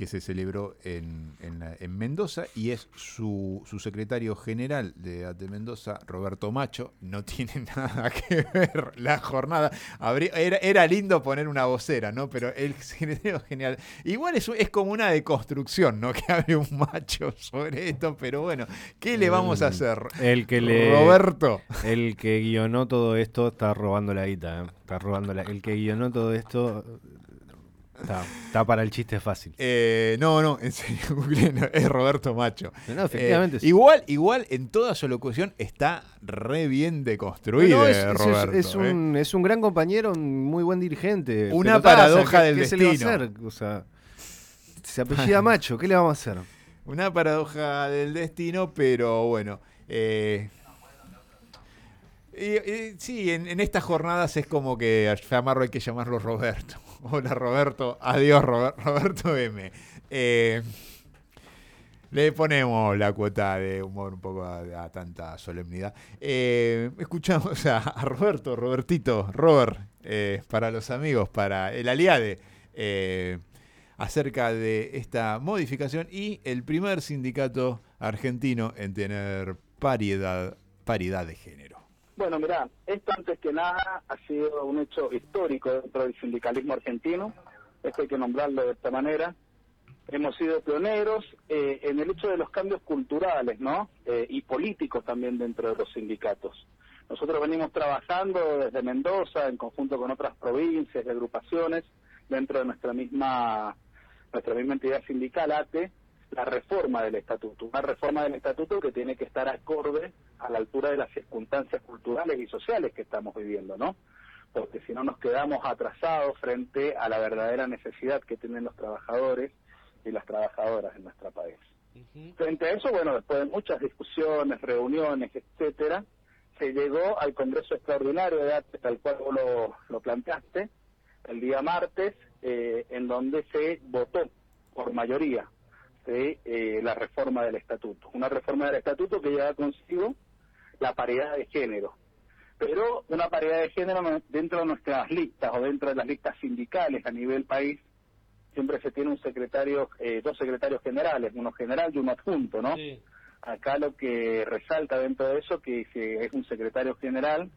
que se celebró en, en la- en Mendoza y es su, su secretario general de ATE Mendoza, Roberto Macho. No tiene nada que ver la jornada. Habría- era, era lindo poner una vocera, ¿no? Pero el secretario general. Igual es, es como una deconstrucción, ¿no? Que hable un macho sobre esto, pero bueno, ¿qué le vamos a hacer? El que le. Roberto. El que guionó todo esto está robando la guita, ¿eh? Está robando la. El que guionó todo esto. Está, está para el chiste fácil. Eh, no, no, en serio, es Roberto Macho. No, efectivamente Eh, sí. igual, igual, en toda su locución está re bien deconstruido, No, es, eh, es- Roberto. es eh. un, es un gran compañero, un muy buen dirigente. Una Pero, paradoja ¿qué- del qué se le va a destino. hacer? O sea, se apellida Macho, ¿qué le vamos a hacer? Una paradoja del destino, pero bueno. eh, y- y sí, en, en estas jornadas es como que a Famarro hay que llamarlo Roberto. Hola Roberto, adiós Rober- Roberto M. Eh, le ponemos la cuota de humor un poco a, tanta solemnidad. Eh, escuchamos a, Roberto, Robertito, Robert, eh, para los amigos, para el aliade, acerca de esta modificación y el primer sindicato argentino en tener paridad de género. Bueno, mira, esto antes que nada ha sido un hecho histórico dentro del sindicalismo argentino, esto hay que nombrarlo de esta manera. Hemos sido pioneros eh, en el hecho de los cambios culturales, ¿no? Eh, y políticos también dentro de los sindicatos. Nosotros venimos trabajando desde Mendoza, en conjunto con otras provincias y agrupaciones, dentro de nuestra misma, nuestra misma entidad sindical, ATE, la reforma del estatuto. Una reforma del estatuto que tiene que estar acorde a la altura de las circunstancias culturales y sociales que estamos viviendo, ¿no? Porque si no nos quedamos atrasados frente a la verdadera necesidad que tienen los trabajadores y las trabajadoras en nuestro país. Frente a eso, bueno, después de muchas discusiones, reuniones, etcétera, se llegó al Congreso Extraordinario de ATE, tal cual vos lo, lo planteaste, el día martes, eh, en donde se votó por mayoría ¿sí? eh, la reforma del estatuto. Una reforma del estatuto que lleva consigo la paridad de género. pero una paridad de género dentro de nuestras listas o dentro de las listas sindicales a nivel país siempre se tiene un secretario, eh, dos secretarios generales, uno general y uno adjunto, ¿no? Acá lo que resalta dentro de eso que si es un secretario general,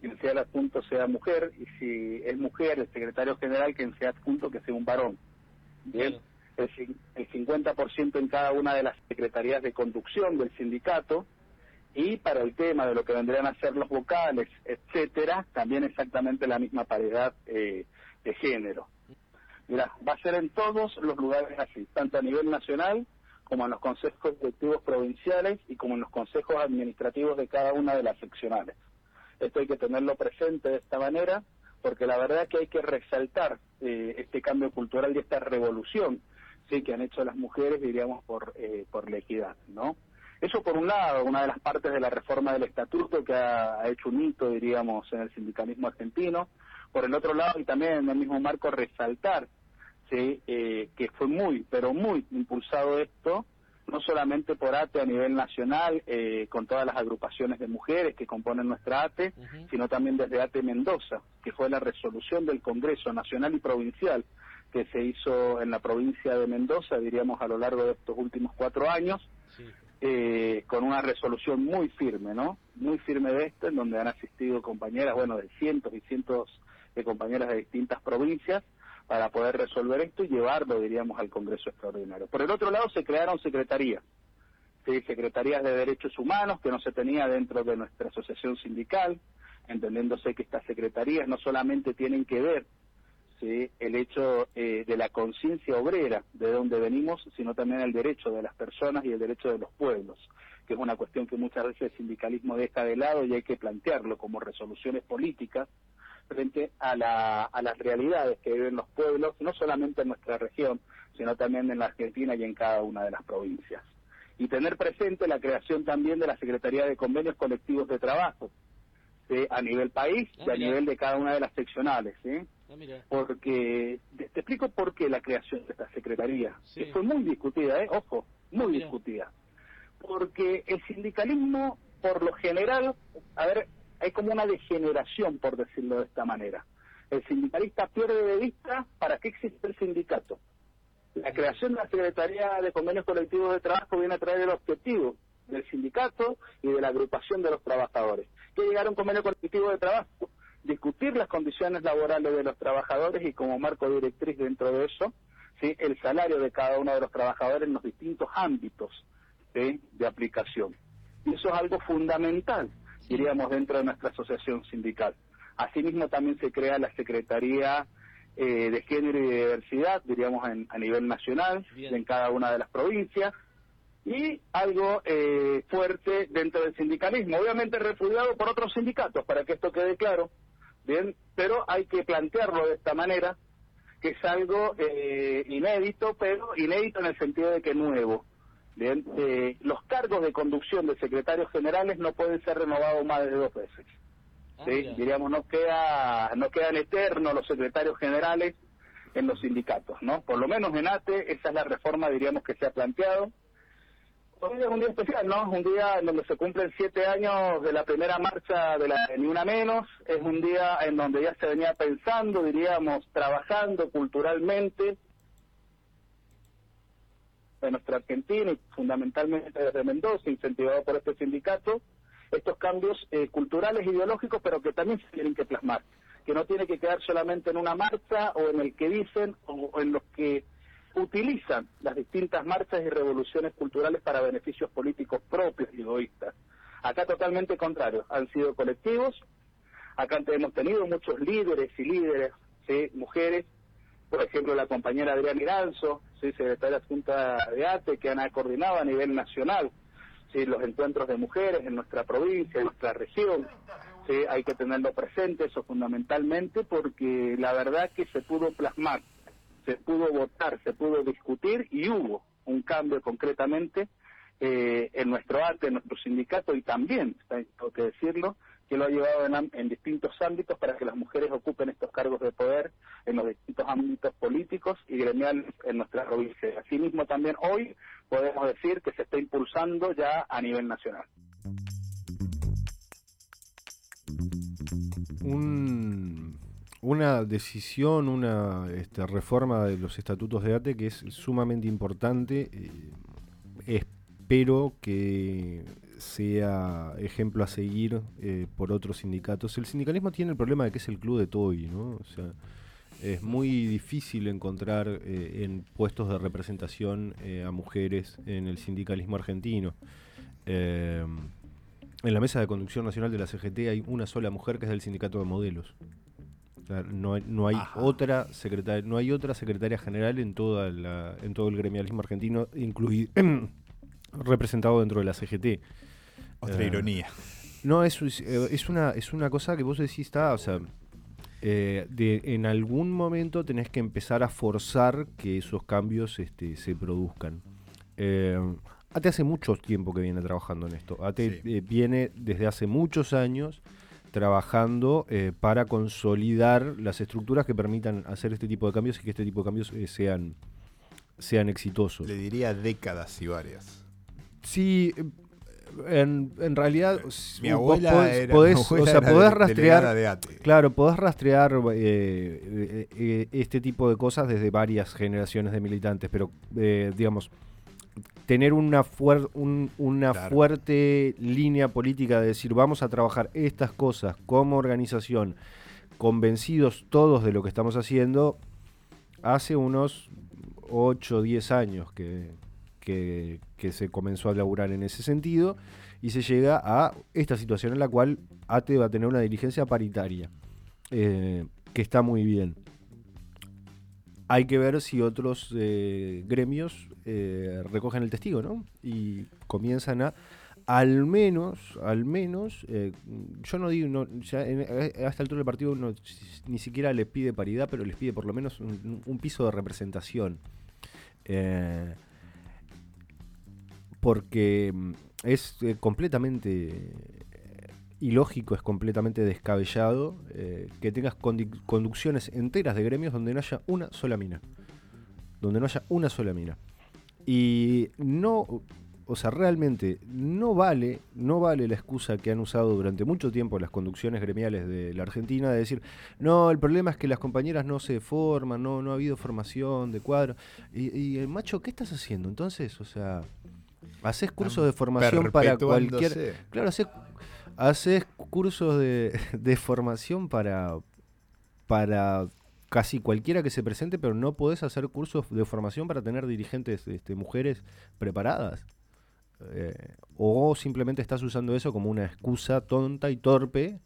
quien sea el adjunto sea mujer, y si es mujer, el secretario general, quien sea adjunto, que sea un varón. Bien, el, el 50% en cada una de las secretarías de conducción del sindicato, y para el tema de lo que vendrían a ser los vocales, etcétera, también exactamente la misma paridad eh, de género. Mira, va a ser en todos los lugares así, tanto a nivel nacional como en los consejos directivos provinciales y como en los consejos administrativos de cada una de las seccionales. Esto hay que tenerlo presente de esta manera, porque la verdad es que hay que resaltar eh, este cambio cultural y esta revolución sí que han hecho las mujeres, diríamos, por, eh, por la equidad, ¿no? Eso por un lado, una de las partes de la reforma del estatuto que ha, ha hecho un hito, diríamos, en el sindicalismo argentino. Por el otro lado, y también en el mismo marco, resaltar sí, eh, que fue muy, pero muy impulsado esto, no solamente por ATE a nivel nacional, eh, con todas las agrupaciones de mujeres que componen nuestra ATE, sino también desde ATE Mendoza, que fue la resolución del Congreso Nacional y Provincial que se hizo en la provincia de Mendoza, diríamos, a lo largo de estos últimos cuatro años, eh, con una resolución muy firme, ¿no? Muy firme de esto, en donde han asistido compañeras, bueno, de cientos y cientos de compañeras de distintas provincias, para poder resolver esto y llevarlo, diríamos, al Congreso Extraordinario. Por el otro lado, se crearon secretarías, ¿sí? secretarías de derechos humanos que no se tenía dentro de nuestra asociación sindical, entendiéndose que estas secretarías no solamente tienen que ver ¿sí? el hecho eh, de la conciencia obrera de donde venimos, sino también el derecho de las personas y el derecho de los pueblos, que es una cuestión que muchas veces el sindicalismo deja de lado y hay que plantearlo como resoluciones políticas frente a, la, a las realidades que viven los pueblos, no solamente en nuestra región, sino también en la Argentina y en cada una de las provincias. Y tener presente la creación también de la Secretaría de Convenios Colectivos de Trabajo, ¿sí? a nivel país y a nivel de cada una de las seccionales. ¿sí? Porque, te, te explico por qué la creación de esta Secretaría, que fue muy discutida, ¿eh? ojo, muy discutida. Porque el sindicalismo, por lo general, a ver, hay como una degeneración, por decirlo de esta manera. El sindicalista pierde de vista para qué existe el sindicato. La creación de la Secretaría de Convenios Colectivos de Trabajo viene a traer el objetivo del sindicato y de la agrupación de los trabajadores. Que llegar a un convenio colectivo de trabajo, discutir las condiciones laborales de los trabajadores y como marco directriz dentro de eso, ¿sí? el salario de cada uno de los trabajadores en los distintos ámbitos ¿sí? de aplicación. Y eso es algo fundamental diríamos, dentro de nuestra asociación sindical. Asimismo, también se crea la Secretaría eh, de Género y Diversidad, diríamos, en, a nivel nacional, en cada una de las provincias, y algo eh, fuerte dentro del sindicalismo, obviamente repudiado por otros sindicatos, para que esto quede claro, bien, pero hay que plantearlo de esta manera, que es algo eh, inédito, pero inédito en el sentido de que nuevo. Bien, eh, los cargos de conducción de secretarios generales no pueden ser renovados más de dos veces. ¿sí? Diríamos, no queda, no quedan eternos los secretarios generales en los sindicatos, ¿no? Por lo menos en ATE, esa es la reforma, diríamos, que se ha planteado. Hoy es un día especial, ¿no? Es un día en donde se cumplen siete años de la primera marcha de la Ni Una Menos. Es un día en donde ya se venía pensando, diríamos, trabajando culturalmente de nuestra Argentina y fundamentalmente desde Mendoza, incentivado por este sindicato, estos cambios eh, culturales, ideológicos, pero que también se tienen que plasmar, que no tiene que quedar solamente en una marcha o en el que dicen o en los que utilizan las distintas marchas y revoluciones culturales para beneficios políticos propios y egoístas. Acá totalmente contrario, han sido colectivos, acá hemos tenido muchos líderes y líderes, ¿sí? mujeres, por ejemplo la compañera Adriana Iranzo, ¿sí? secretaria adjunta de ATE, que han coordinado a nivel nacional ¿sí? los encuentros de mujeres en nuestra provincia, en nuestra región. ¿sí? Hay que tenerlo presente, eso fundamentalmente, porque la verdad que se pudo plasmar, se pudo votar, se pudo discutir y hubo un cambio concretamente eh, en nuestro ATE, en nuestro sindicato y también, tengo que decirlo, que lo ha llevado en, en, distintos ámbitos para que las mujeres ocupen estos cargos de poder en los distintos ámbitos políticos y gremiales en nuestra provincia. Asimismo, también hoy podemos decir que se está impulsando ya a nivel nacional. un- una decisión, una este, reforma de los estatutos de ATE que es sumamente importante. eh, espero que sea ejemplo a seguir eh, por otros sindicatos. El sindicalismo tiene el problema de que es el club de Toby, ¿no? O sea, es muy difícil encontrar eh, en puestos de representación eh, a mujeres en el sindicalismo argentino. En la mesa de conducción nacional de la CGT hay una sola mujer que es del sindicato de modelos. No hay, no hay otra secretaria, no hay otra secretaria general en toda la, en todo el gremialismo argentino, incluido representado dentro de la CGT. Otra Eh, ironía. No, es, es, eh, es una, es una cosa que vos decís, está, o sea, eh, de, en algún momento tenés que empezar a forzar que esos cambios este, se produzcan. Eh, ATE hace mucho tiempo que viene trabajando en esto. ATE eh, viene desde hace muchos años trabajando eh, para consolidar las estructuras que permitan hacer este tipo de cambios y que este tipo de cambios eh, sean, sean exitosos. Le diría décadas y varias. Sí, eh, en, en realidad Mi vos abuela podés- era- podés- mi abuela o sea, era podés de- rastrear, delegada de ATE. claro, podés rastrear eh, este tipo de cosas desde varias generaciones de militantes, pero digamos tener una fuer- un- una Claro. fuerte línea política de decir vamos a trabajar estas cosas como organización, convencidos todos de lo que estamos haciendo, hace unos 8 o 10 años que, que, que se comenzó a laburar en ese sentido y se llega a esta situación en la cual ATE va a tener una dirigencia paritaria, eh, que está muy bien. Hay que ver si otros eh, gremios eh, recogen el testigo, ¿no? Y comienzan a, al menos, al menos, eh, yo no digo, a esta altura del partido ni siquiera les pide paridad, pero les pide por lo menos un, piso de representación. Eh, porque mm, es eh, completamente ilógico, es completamente descabellado que tengas conducciones enteras de gremios donde no haya una sola mina. Donde no haya una sola mina. Y no, o sea, realmente no vale, no vale la excusa que han usado durante mucho tiempo las conducciones gremiales de la Argentina de decir, no, el problema es que las compañeras no se forman, no, no ha habido formación de cuadro. Y, y, macho, ¿qué estás haciendo entonces? O sea, haces cursos de formación para cualquier... Claro, haces, haces cursos de, de formación para, para casi cualquiera que se presente, pero no podés hacer cursos de formación para tener dirigentes este, mujeres preparadas. Eh, o simplemente estás usando eso como una excusa tonta y torpe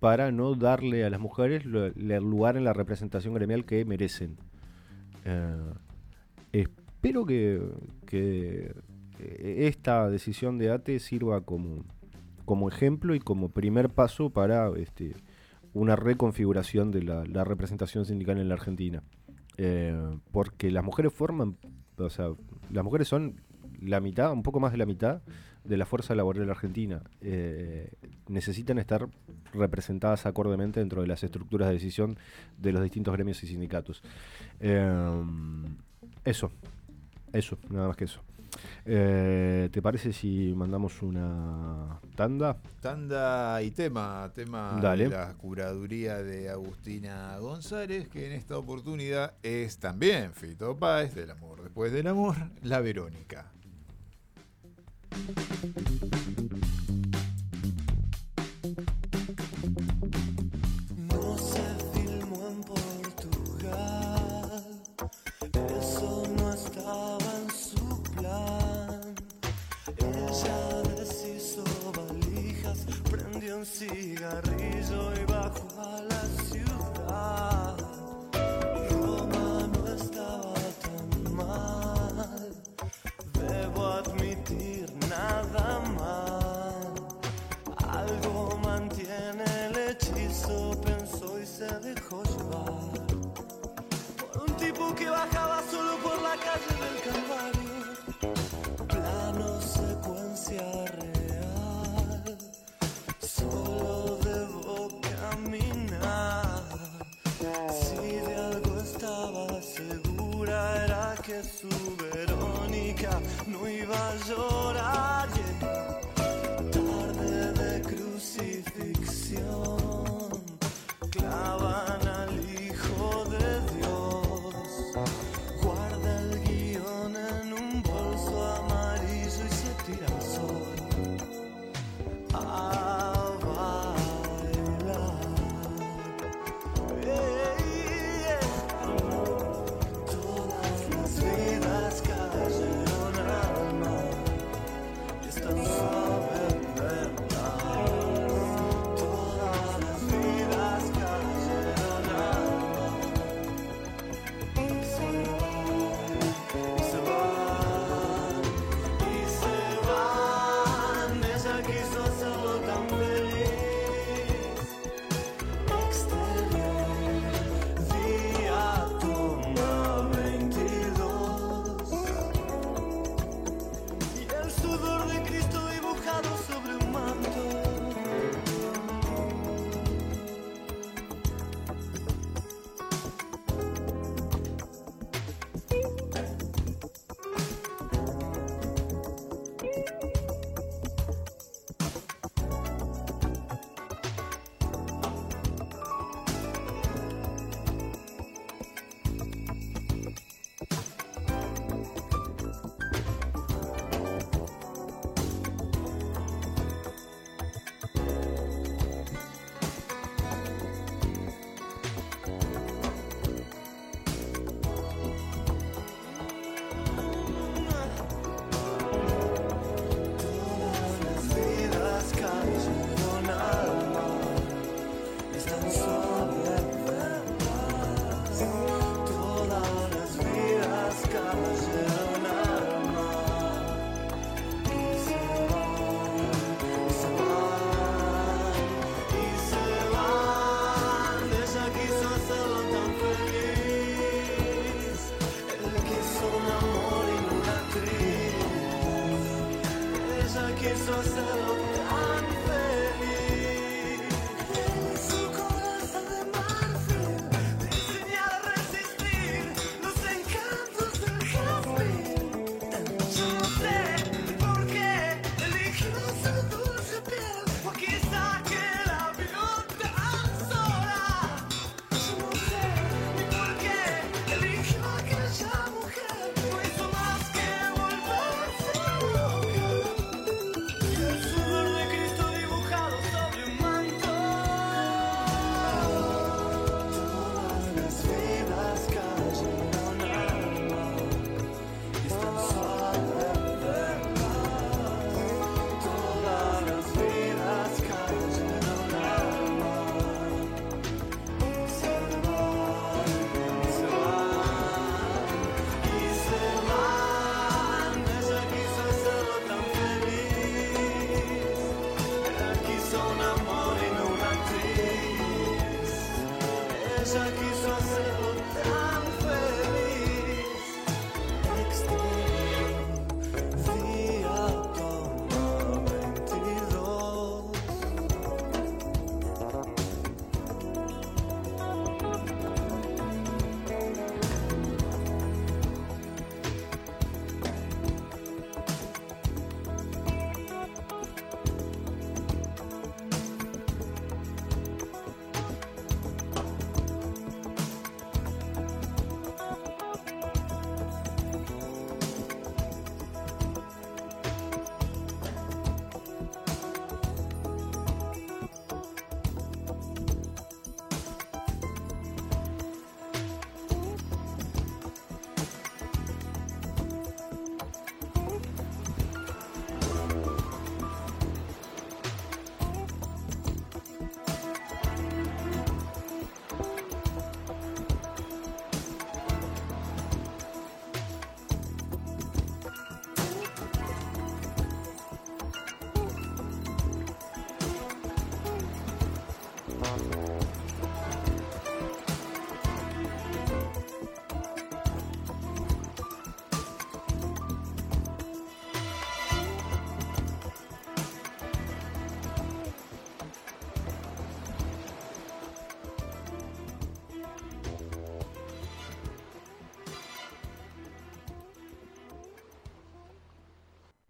para no darle a las mujeres el lugar en la representación gremial que merecen. Eh, espero que, que eh, esta decisión de ATE sirva como, como ejemplo y como primer paso para este, una reconfiguración de la, representación sindical en la Argentina. Eh, porque las mujeres forman, o sea, las mujeres son la mitad, un poco más de la mitad de la fuerza laboral argentina. Eh, necesitan estar representadas acordemente dentro de las estructuras de decisión de los distintos gremios y sindicatos. Eh, eso, eso, nada más que eso. Eh, ¿Te parece si mandamos una tanda? Tanda y tema, tema Dale. de la curaduría de Agustina González, que en esta oportunidad es también Fito Páez, del amor después del amor, la Verónica. Cigarrillo y bajó a la ciudad. Roma no estaba tan mal, debo admitir nada mal. Algo mantiene el hechizo, pensó y se dejó llevar. Por un tipo que bajaba solo por la calle del Calvario. Su Verónica no iba a llorar.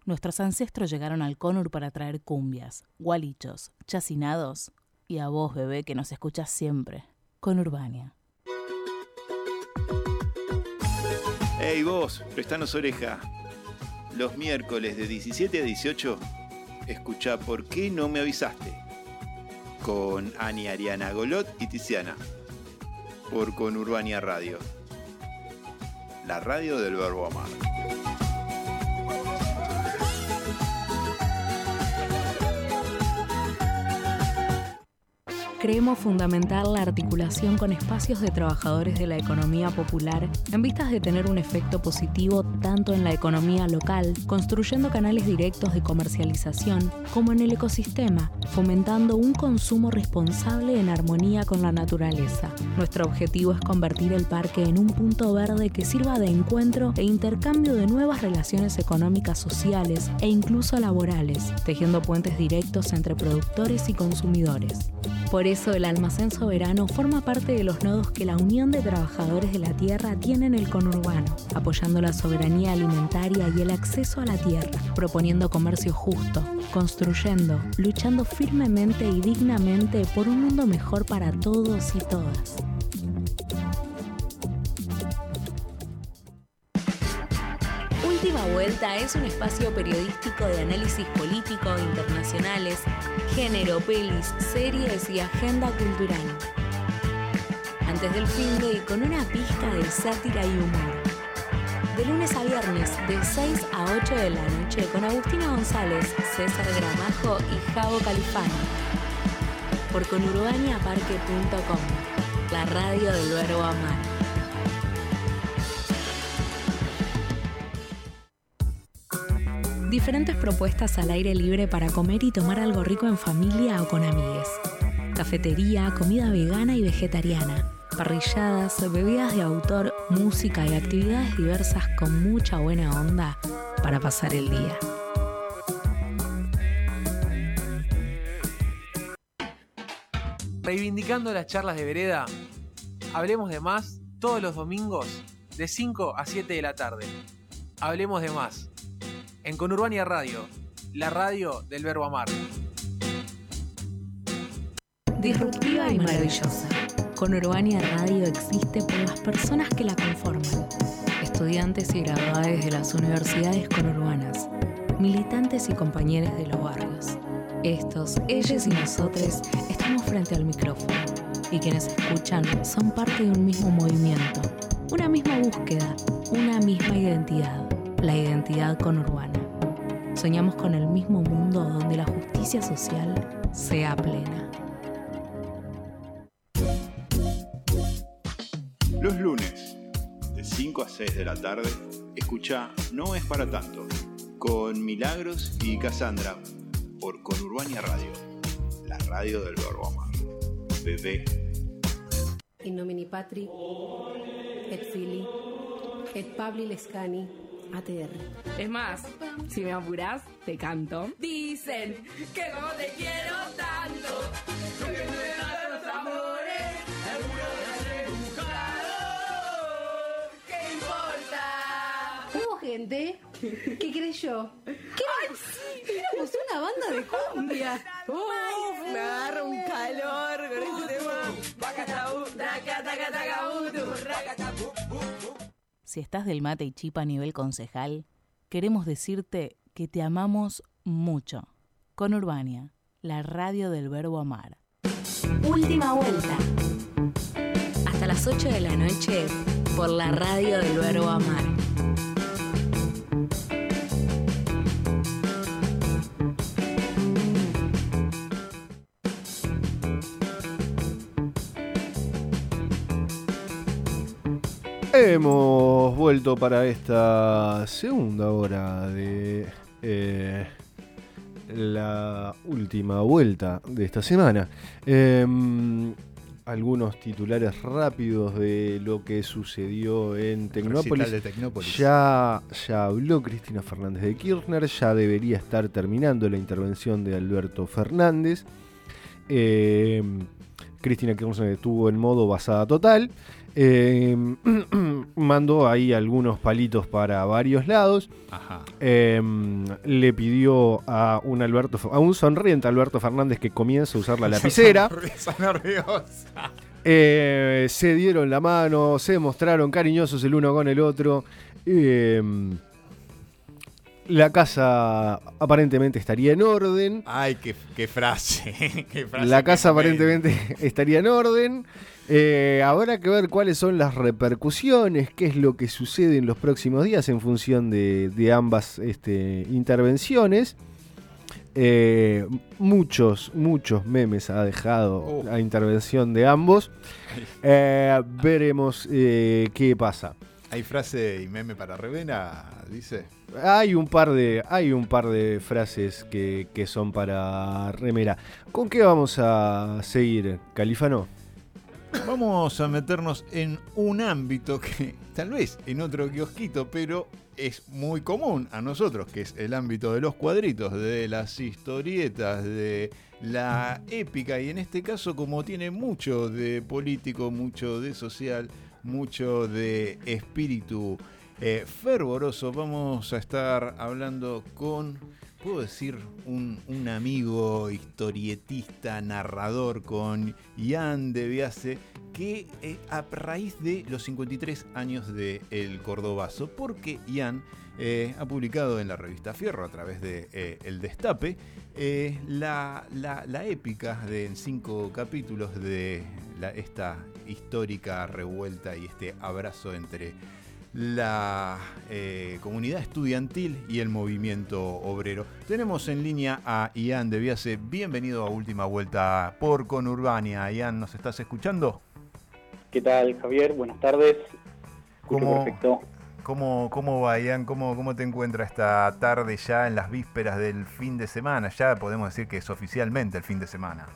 Nuestros ancestros llegaron al Conur para traer cumbias, gualichos, chacinados y a vos, bebé, que nos escuchas siempre, con Urbania. Hey vos, prestanos oreja. Los miércoles de 17 a 18, escucha ¿Por qué no me avisaste? Con Ani Ariana Golot y Tiziana. Por Conurbania Radio. La radio del verbo amar. Creemos fundamental la articulación con espacios de trabajadores de la economía popular en vistas de tener un efecto positivo tanto en la economía local, construyendo canales directos de comercialización, como en el ecosistema, fomentando un consumo responsable en armonía con la naturaleza. Nuestro objetivo es convertir el parque en un punto verde que sirva de encuentro e intercambio de nuevas relaciones económicas sociales e incluso laborales, tejiendo puentes directos entre productores y consumidores. Por eso el almacén soberano forma parte de los nodos que la Unión de Trabajadores de la Tierra tiene en el conurbano, apoyando la soberanía alimentaria y el acceso a la tierra, proponiendo comercio justo, construyendo, luchando firmemente y dignamente por un mundo mejor para todos y todas. Última Vuelta es un espacio periodístico de análisis político, internacionales, género, pelis, series y agenda cultural. Antes del fin de con una pista de sátira y humor. De lunes a viernes, de 6 a 8 de la noche, con Agustina González, César Gramajo y Javo Califano. Por conurbaniaparque.com, la radio del verbo amar. Diferentes propuestas al aire libre para comer y tomar algo rico en familia o con amigues. Cafetería, comida vegana y vegetariana. Parrilladas, bebidas de autor, música y actividades diversas con mucha buena onda para pasar el día. Reivindicando las charlas de vereda, hablemos de más todos los domingos de 5 a 7 de la tarde. Hablemos de más. En Conurbania Radio, la radio del verbo amar. Disruptiva y maravillosa. Conurbania Radio existe por las personas que la conforman. Estudiantes y graduados de las universidades conurbanas. Militantes y compañeros de los barrios. Estos, ellos y nosotros estamos frente al micrófono. Y quienes escuchan son parte de un mismo movimiento. Una misma búsqueda. Una misma identidad. La identidad conurbana. Soñamos con el mismo mundo donde la justicia social sea plena. Los lunes, de 5 a 6 de la tarde, escucha No es para tanto, con Milagros y Cassandra, por Conurbania Radio, la radio del verbo amar. Bebé. in nomine Patri, et Fili, et Pabli Lescani, ATR. Es más, si me apurás, te canto. Dicen que no te quiero tanto. Porque no eran los amores, el. ¿Qué importa? Hubo gente que creyó que éramos una banda de cumbia. Uf, me agarra un calor con este tema. Si estás del mate y chipa a nivel concejal, queremos decirte que te amamos mucho. Con Urbania, la radio del verbo amar. Última vuelta. Hasta las 8 de la noche por la radio del verbo amar. Hemos vuelto para esta segunda hora de eh, la última vuelta de esta semana. Em, algunos titulares rápidos de lo que sucedió en Tecnópolis. Recital de Tecnópolis. Ya, ya habló Cristina Fernández de Kirchner, ya debería estar terminando la intervención de Alberto Fernández. Em, Cristina Kirchner estuvo en modo basada total. Eh, mandó ahí algunos palitos para varios lados. Ajá. Eh, le pidió a un Alberto, a un sonriente Alberto Fernández que comience a usar la lapicera. Sonrisa nerviosa. Eh, se dieron la mano, se mostraron cariñosos el uno con el otro. Eh, la casa aparentemente estaría en orden. Ay, qué, qué frase. qué frase La casa aparentemente estaría en orden. Eh, habrá que ver cuáles son las repercusiones, qué es lo que sucede en los próximos días en función de, de ambas este, intervenciones. Eh, muchos, muchos memes ha dejado Oh. la intervención de ambos. Eh, veremos eh, qué pasa. Hay frase y meme para Revena, dice. Hay un par de, hay un par de frases que, que son para remera. ¿Con qué vamos a seguir, Califano? Vamos a meternos en un ámbito que tal vez en otro kiosquito, pero es muy común a nosotros, que es el ámbito de los cuadritos, de las historietas, de la épica, y en este caso como tiene mucho de político, mucho de social, mucho de espíritu eh, fervoroso, vamos a estar hablando con, puedo decir, un, amigo historietista, narrador, con Ian de Biase, que eh, a raíz de los 53 años de El Cordobazo, porque Ian eh, ha publicado en la revista Fierro a través de eh, El Destape la, la- épica de en cinco capítulos de esta histórica revuelta y este abrazo entre la eh, comunidad estudiantil y el movimiento obrero. Tenemos en línea a Ian de Biase. Bienvenido a Última Vuelta por Conurbania. Ian, ¿nos estás escuchando? ¿Qué tal, Javier? Buenas tardes. ¿Cómo, perfecto. ¿Cómo, cómo va, Ian? ¿Cómo, ¿Cómo te encuentras esta tarde ya en las vísperas del fin de semana? Ya podemos decir que es oficialmente el fin de semana.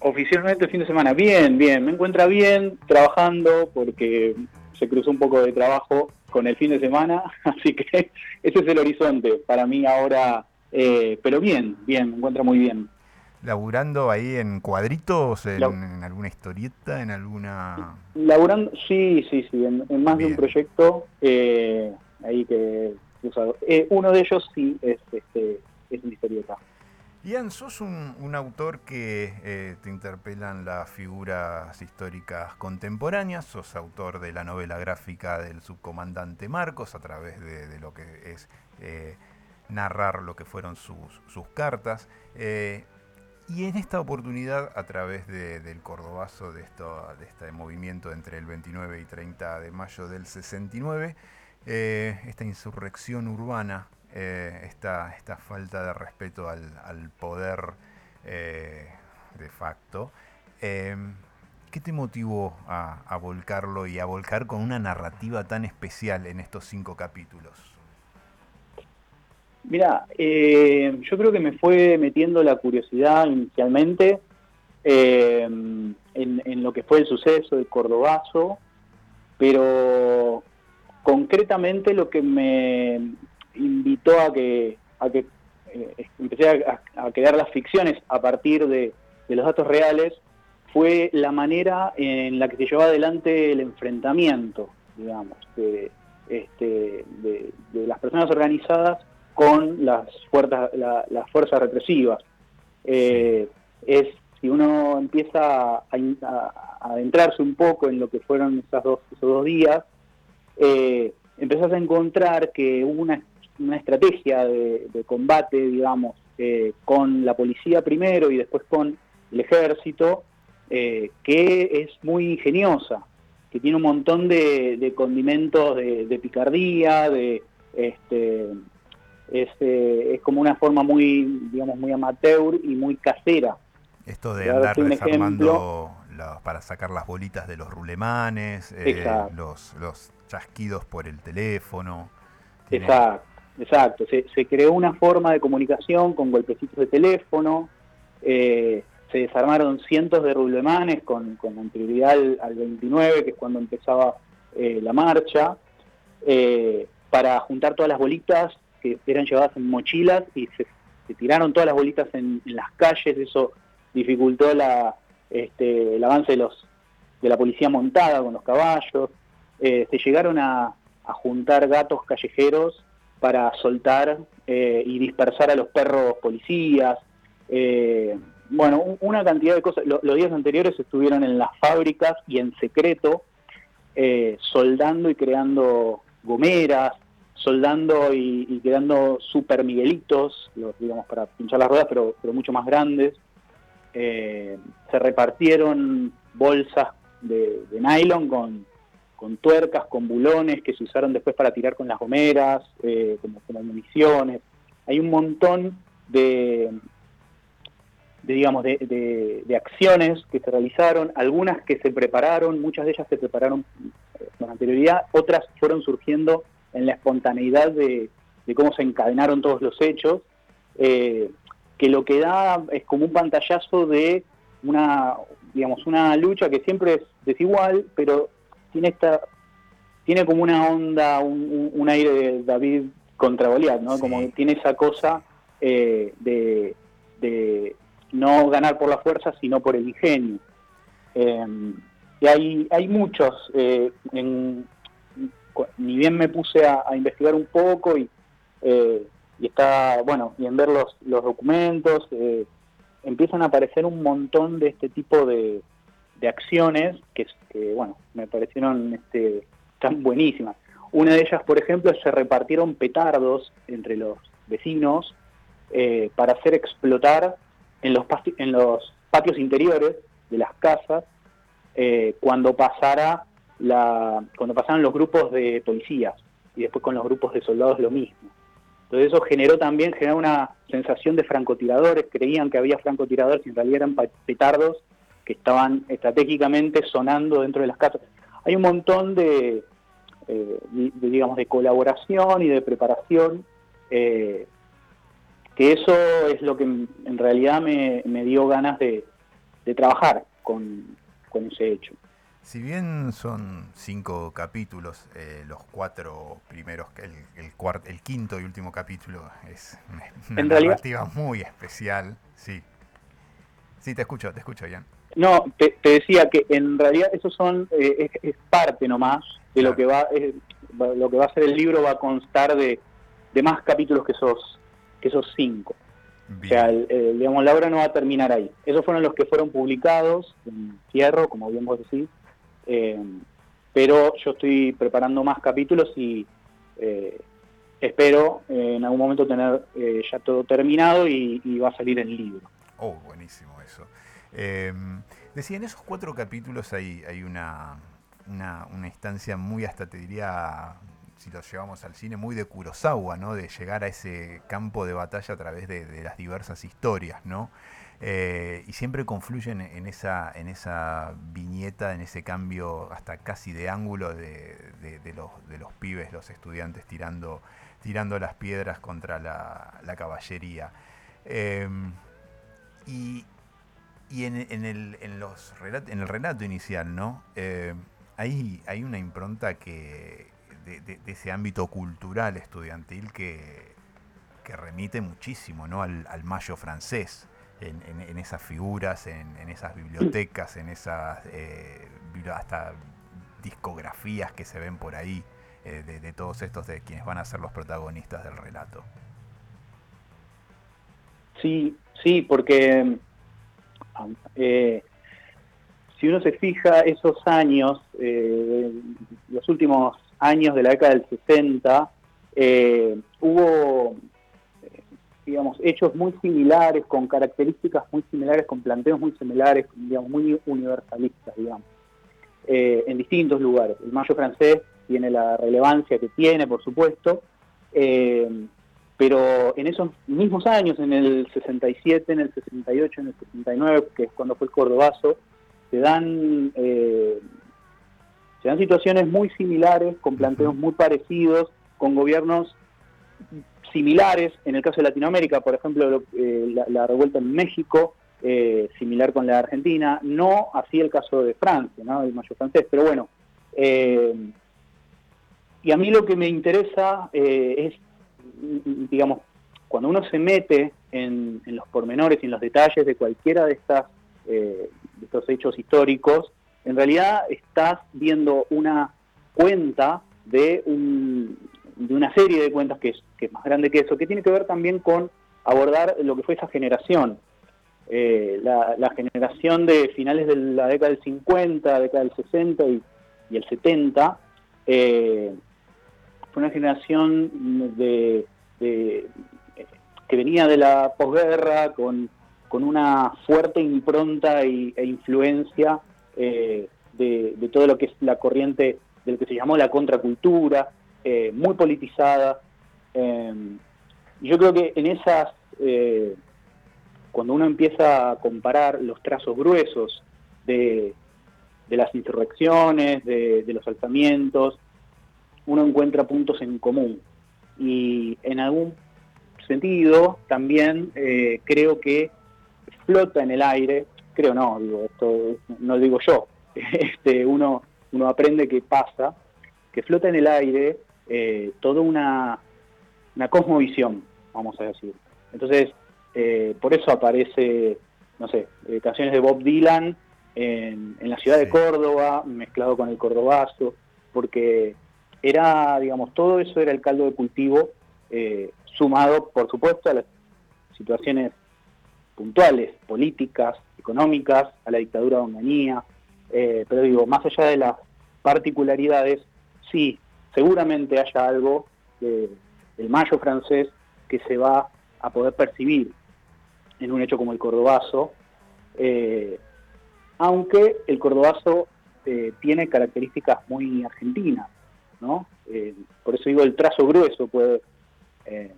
Oficialmente el fin de semana. Bien, bien. Me encuentra bien trabajando porque se cruzó un poco de trabajo con el fin de semana, así que ese es el horizonte para mí ahora. eh, pero bien, bien, me encuentra muy bien. ¿Laburando ahí en cuadritos, en, La- en alguna historieta, en alguna...? Laburando, sí, sí, sí, en, en más de un proyecto eh, ahí que o sea, eh, uno de ellos sí es este es una historieta. Ian, sos un, un autor que eh, te interpelan las figuras históricas contemporáneas, sos autor de la novela gráfica del subcomandante Marcos a través de, lo que es eh, narrar lo que fueron sus, sus cartas. eh, y en esta oportunidad, a través de- del Cordobazo, de, esto, de este movimiento entre el 29 y 30 de mayo del 69, eh, esta insurrección urbana, eh, esta, esta falta de respeto al, poder eh, de facto, eh, ¿qué te motivó a, volcarlo y a volcar con una narrativa tan especial en estos cinco capítulos? Mira, eh, yo creo que me fue metiendo la curiosidad inicialmente en, en lo que fue el suceso del Cordobazo, pero concretamente lo que me invitó a que, a que eh, empecé a, a crear las ficciones a partir de, los datos reales fue la manera en la que se llevó adelante el enfrentamiento, digamos, de, este, de, las personas organizadas con las fuerzas, la- las fuerzas represivas. Eh, es si uno empieza a, a- a adentrarse un poco en lo que fueron esas dos, esos dos días, eh, empezás a encontrar que hubo una, una estrategia de, de combate, digamos, eh, con la policía primero y después con el ejército, eh, que es muy ingeniosa, que tiene un montón de, de condimentos de, de picardía, de este es, eh, es como una forma muy, digamos, muy amateur y muy casera. Esto de andar desarmando la- para sacar las bolitas de los rulemanes, eh, los, los chasquidos por el teléfono. Tiene- Exacto, exacto. Se, se creó una forma de comunicación con golpecitos de teléfono, eh, se desarmaron cientos de rulemanes con, con anterioridad al, al 29, que es cuando empezaba eh, la marcha, eh, para juntar todas las bolitas que eran llevadas en mochilas y se, tiraron todas las bolitas en, en las calles, eso dificultó la, este, el avance de los de la policía montada con los caballos, eh, se llegaron a, a juntar gatos callejeros para soltar eh, y dispersar a los perros policías. eh, bueno, un- una cantidad de cosas. Lo- los días anteriores estuvieron en las fábricas y en secreto, eh, soldando y creando gomeras, soldando y, creando super miguelitos, los, digamos, para pinchar las ruedas, pero, pero mucho más grandes. Eh, se repartieron bolsas de, de nylon con, con tuercas, con bulones que se usaron después para tirar con las gomeras, eh, como, municiones. Hay un montón de, digamos, de, de- de acciones que se realizaron, algunas que se prepararon, muchas de ellas se prepararon eh, con anterioridad, otras fueron surgiendo en la espontaneidad de, de cómo se encadenaron todos los hechos, eh, que lo que da es como un pantallazo de una, digamos, una lucha que siempre es desigual, pero tiene esta, tiene como una onda, un, aire de David contra Goliat, ¿no? Como tiene esa cosa eh, de, de no ganar por la fuerza, sino por el ingenio. Eh, y hay, hay muchos, eh, en- ni bien me puse a, a investigar un poco y, eh, y está, bueno, y en ver los, los documentos, eh, empiezan a aparecer un montón de este tipo de, de acciones que, que, bueno, me parecieron este, tan buenísimas. Una de ellas, por ejemplo, se repartieron petardos entre los vecinos eh, para hacer explotar en los, en los patios interiores de las casas eh, cuando pasara la, cuando pasaran los grupos de policías y después con los grupos de soldados lo mismo. Entonces eso generó también generó una sensación de francotiradores, creían que había francotiradores y en realidad eran petardos que estaban estratégicamente sonando dentro de las casas. Hay un montón de, eh, de, digamos, de colaboración y de preparación, eh, que eso es lo que en realidad me, me dio ganas de, de trabajar con, con ese hecho. Si bien son cinco capítulos, eh, los cuatro primeros, el, el, el quinto y último capítulo es una, realidad- narrativa muy especial. Sí. Sí, te escucho, te escucho, Ian. No, te, te decía que en realidad eso son eh, es, es parte nomás de lo que va lo que va a ser el libro va a constar de, de más capítulos que esos que esos cinco. O sea, el- el, digamos la obra no va a terminar ahí. Esos fueron los que fueron publicados en Fierro, como bien vos decís. eh, pero yo estoy preparando más capítulos y eh, espero eh, en algún momento tener eh, ya todo terminado y, y va a salir el libro. Oh, buenísimo. Eh, decía, en esos cuatro capítulos hay, hay una, una, instancia muy, hasta te diría, si lo llevamos al cine, muy de Kurosawa, ¿no? De llegar a ese campo de batalla a través de, las diversas historias, ¿no? Eh, y siempre confluyen en esa, en esa viñeta, en ese cambio hasta casi de ángulo de, los, de los pibes, los estudiantes tirando, tirando las piedras contra la, caballería. Eh, y Y en, en el, en, los relat- en el relato inicial, ¿no? Eh, hay, hay una impronta que de, ese ámbito cultural estudiantil que, que remite muchísimo ¿no? al, al mayo francés, en, en- esas figuras, en, esas bibliotecas, en esas eh, hasta discografías que se ven por ahí eh, de todos estos de quienes van a ser los protagonistas del relato. Sí, sí, porque eh, si uno se fija esos años, eh, los últimos años de la década del 60, eh, hubo, digamos, hechos muy similares, con características muy similares, con planteos muy similares, digamos, muy universalistas, digamos, en distintos lugares. El Mayo francés tiene la relevancia que tiene, por supuesto, pero en esos mismos años, en el 67, en el 68, en el 69, que es cuando fue el Cordobazo, se dan, eh, se dan situaciones muy similares, con planteos muy parecidos, con gobiernos similares. En el caso de Latinoamérica, por ejemplo, lo- eh, la, la revuelta en México, eh, similar con la de Argentina. No así el caso de Francia, ¿no? el mayo francés. Pero bueno, eh, y a mí lo que me interesa es digamos, cuando uno se mete en, los pormenores y en los detalles de cualquiera de, estas, eh, estos hechos históricos, en realidad estás viendo una cuenta de, un- de una serie de cuentas que es, que es más grande que eso, que tiene que ver también con abordar lo que fue esa generación. Eh, la, generación de finales de la década del 50, década del 60 y, el 70, eh, fue una generación de, que venía de la posguerra con, una fuerte impronta y- e influencia eh, de, todo lo que es la corriente de lo que se llamó la contracultura, eh, muy politizada. eh, yo creo que en esas, cuando uno empieza a comparar los trazos gruesos de, de las insurrecciones, de, de los alzamientos, uno encuentra puntos en común. Y en algún sentido también eh, creo que flota en el aire, creo no, digo, esto no lo digo yo, este, uno, uno aprende que pasa, que flota en el aire eh, toda una, una cosmovisión, vamos a decir. Entonces, eh, por eso aparece, no sé, eh, canciones de Bob Dylan en, en la ciudad de Córdoba, mezclado con el cordobazo, porque era, digamos, todo eso era el caldo de cultivo, eh, sumado, por supuesto, a las situaciones puntuales, políticas, económicas, a la dictadura de Onganía, eh, pero digo, más allá de las particularidades, sí, seguramente haya algo de- del mayo francés que se va a poder percibir en un hecho como el cordobazo, eh, aunque el cordobazo tiene características muy argentinas, Eh, por eso digo, el trazo grueso puede, eh,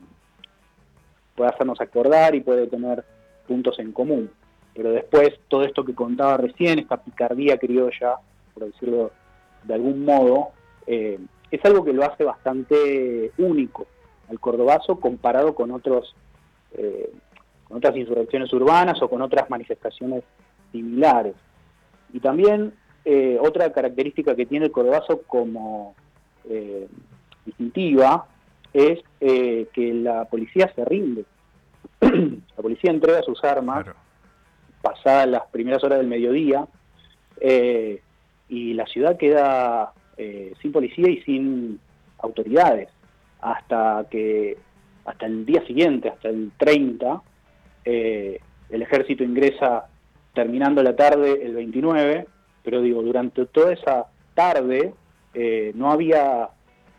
puede hacernos acordar y puede tener puntos en común. Pero después, todo esto que contaba recién, esta picardía criolla, por decirlo de algún modo, eh, es algo que lo hace bastante único al cordobazo comparado con otros con otras insurrecciones urbanas o con otras manifestaciones similares. Y también otra característica que tiene el cordobazo como eh, distintiva es eh, que la policía se rinde. la policía entrega sus armas pasadas las primeras horas del mediodía eh, y la ciudad queda sin policía y sin autoridades hasta que hasta el día siguiente, hasta el 30, eh, el ejército ingresa terminando la tarde el 29, pero digo, durante toda esa tarde eh, no había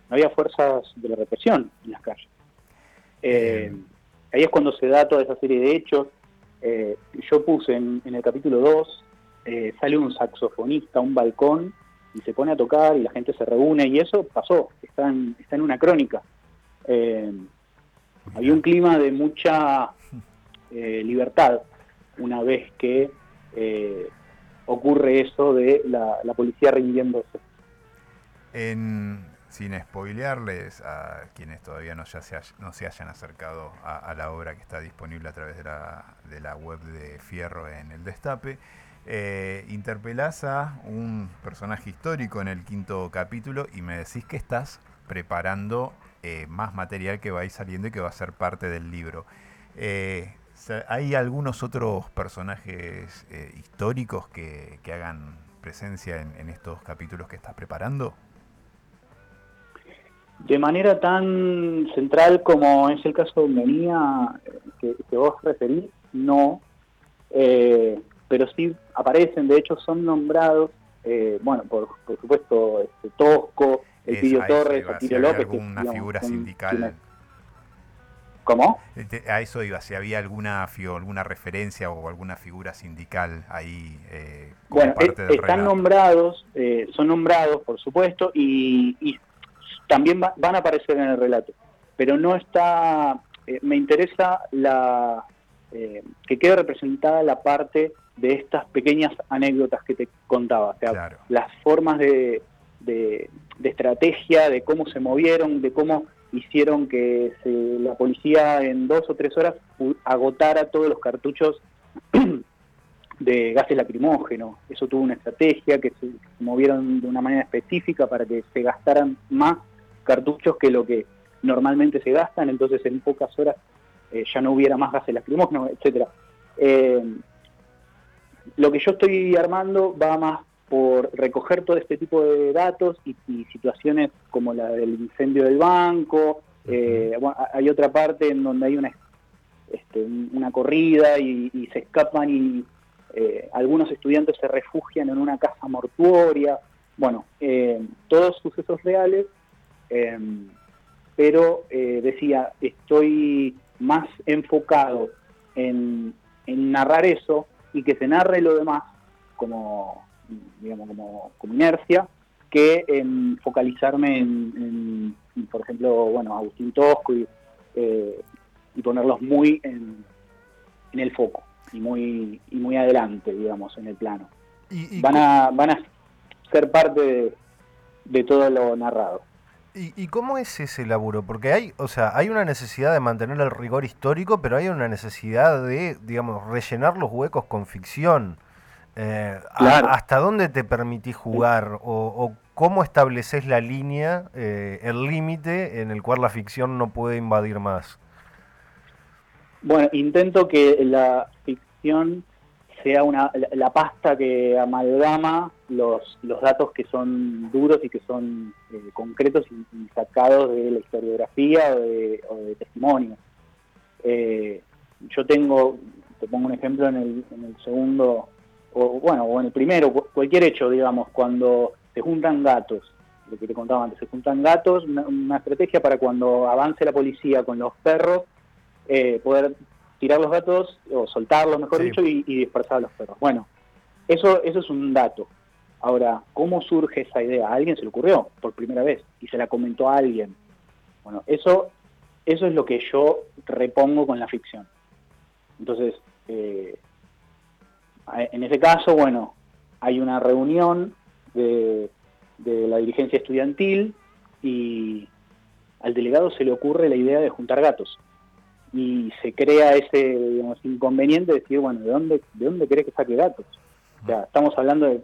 no había fuerzas de la represión en las calles. Eh, ahí es cuando se da toda esa serie de hechos. Eh, yo puse en, en el capítulo 2, eh, sale un saxofonista a un balcón y se pone a tocar y la gente se reúne y eso pasó, está en, está en una crónica. Había un clima de mucha libertad una vez que ocurre eso de la, la policía rindiéndose. En, sin spoilearles a quienes todavía no, se, hayan acercado a, la obra que está disponible a través de la, web de Fierro en el Destape, eh, interpelás a un personaje histórico en el quinto capítulo y me decís que estás preparando eh, más material que va a ir saliendo y que va a ser parte del libro. Eh, ¿Hay algunos otros personajes eh, históricos que, hagan presencia en, en estos capítulos que estás preparando? De manera tan central como es el caso de eh, que, que vos referís, no, eh, pero sí aparecen, de hecho son nombrados, eh, bueno, por, por supuesto, este, Tosco, el Eso, Pidio a eso Torres, Atilio López. alguna digamos, figura son sindical. ¿Cómo? Este, A eso iba, si había alguna, alguna referencia o alguna figura sindical ahí eh, como Bueno, parte eh, del están relato. nombrados, eh, son nombrados, por supuesto, y, y también va- van a aparecer en el relato. Pero no está, eh, me interesa la eh, que quede representada la parte de estas pequeñas anécdotas que te contaba, o sea, las formas de, de- de estrategia, de cómo se movieron, de cómo hicieron que se- la policía en dos o tres horas agotara todos los cartuchos de gases lacrimógenos. Eso tuvo una estrategia que se movieron de una manera específica para que se gastaran más cartuchos que lo que normalmente se gastan, entonces en pocas horas eh, ya no hubiera más gases lacrimógenos, etcétera. Eh, lo que yo estoy armando va más por recoger todo este tipo de datos y, y situaciones como la del incendio del banco. eh, bueno, hay otra parte en donde hay una, este, una corrida y, y se escapan y eh, algunos estudiantes se refugian en una casa mortuoria. Bueno, eh, todos sucesos reales, eh, pero eh, decía, estoy más enfocado en, en narrar eso y que se narre lo demás como, digamos, como, como inercia, que en focalizarme en, en, por ejemplo, bueno, Agustín Tosco y, eh, y ponerlos muy en, en el foco y muy y muy adelante, digamos, en el plano. van a van a ser parte de, de todo lo narrado. ¿Y, y cómo es ese laburo? Porque hay, o sea, hay una necesidad de mantener el rigor histórico, pero hay una necesidad de, digamos, rellenar los huecos con ficción. Eh, a-. ¿Hasta dónde te permitís jugar? ¿O, o cómo estableces la línea, eh, el límite en el cual la ficción no puede invadir más? Bueno, intento que la ficción sea una la, pasta que amalgama los, los datos que son duros y que son eh, concretos y, sacados de la historiografía o de, o de testimonio. Eh, yo tengo, te pongo un ejemplo en el, en el segundo, o bueno, o en el primero, cu- cualquier hecho, digamos, cuando se juntan gatos, lo que te contaba antes, se juntan gatos, una, una estrategia para cuando avance la policía con los perros, eh, poder tirar los gatos, o soltarlos, mejor Sí. dicho, y, y dispersar a los perros. Bueno, eso, eso es un dato. Ahora, ¿cómo surge esa idea? A alguien se le ocurrió por primera vez y se la comentó a alguien. Bueno, eso, eso es lo que yo repongo con la ficción. Entonces, eh, en ese caso, bueno, hay una reunión de, de la dirigencia estudiantil y al delegado se le ocurre la idea de juntar gatos y se crea ese digamos, inconveniente de decir, bueno, ¿de dónde, ¿de dónde querés que saque gatos? O sea, estamos hablando de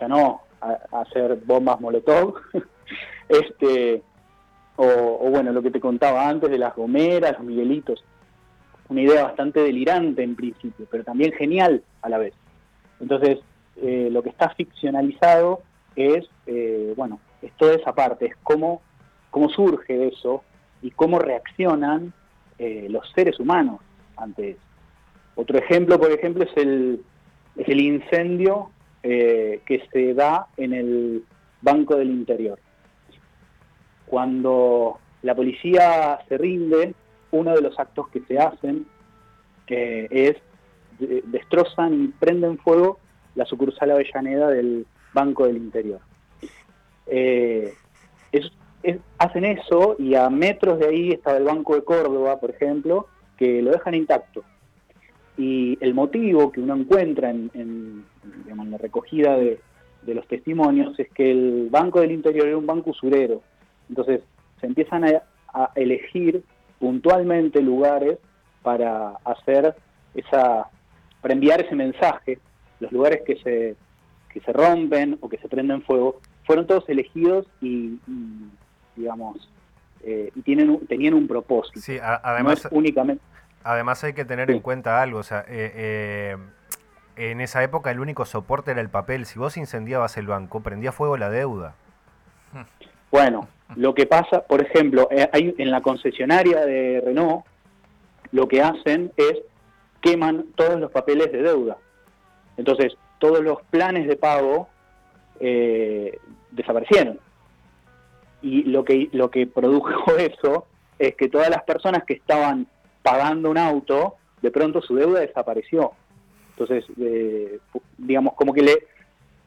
ya no a- hacer bombas molotov, este, o, o bueno, lo que te contaba antes de las gomeras, los miguelitos. Una idea bastante delirante en principio, pero también genial a la vez. Entonces, eh, lo que está ficcionalizado es, eh, bueno, es toda esa parte, es cómo, cómo surge eso y cómo reaccionan eh, los seres humanos ante eso. Otro ejemplo, por ejemplo, es el, es el incendio eh, que se da en el Banco del Interior. Cuando la policía se rinde, uno de los actos que se hacen eh, es de- destrozan y prenden fuego la sucursal Avellaneda del Banco del Interior. Es- es- hacen eso y a metros de ahí estaba el Banco de Córdoba, por ejemplo, que lo dejan intacto. Y el motivo que uno encuentra en, la recogida de, los testimonios es que el Banco del Interior era un banco usurero Entonces se empiezan a, elegir puntualmente lugares para hacer esa, para enviar ese mensaje. Los lugares que se, que se rompen o que se prenden fuego fueron todos elegidos y, digamos, eh, y tienen, un- tenían un propósito. Sí, a- además, únicamente además hay que tener en cuenta algo, o sea, eh, eh, en esa época el único soporte era el papel. Si vos incendiabas el banco, prendía fuego la deuda. Bueno, lo que pasa, por ejemplo, eh, hay, en la concesionaria de Renault, lo que hacen es queman todos los papeles de deuda. Entonces, todos los planes de pago eh, desaparecieron. Y lo que, lo que produjo eso es que todas las personas que estaban pagando un auto, de pronto su deuda desapareció. Entonces, eh, digamos, como que le,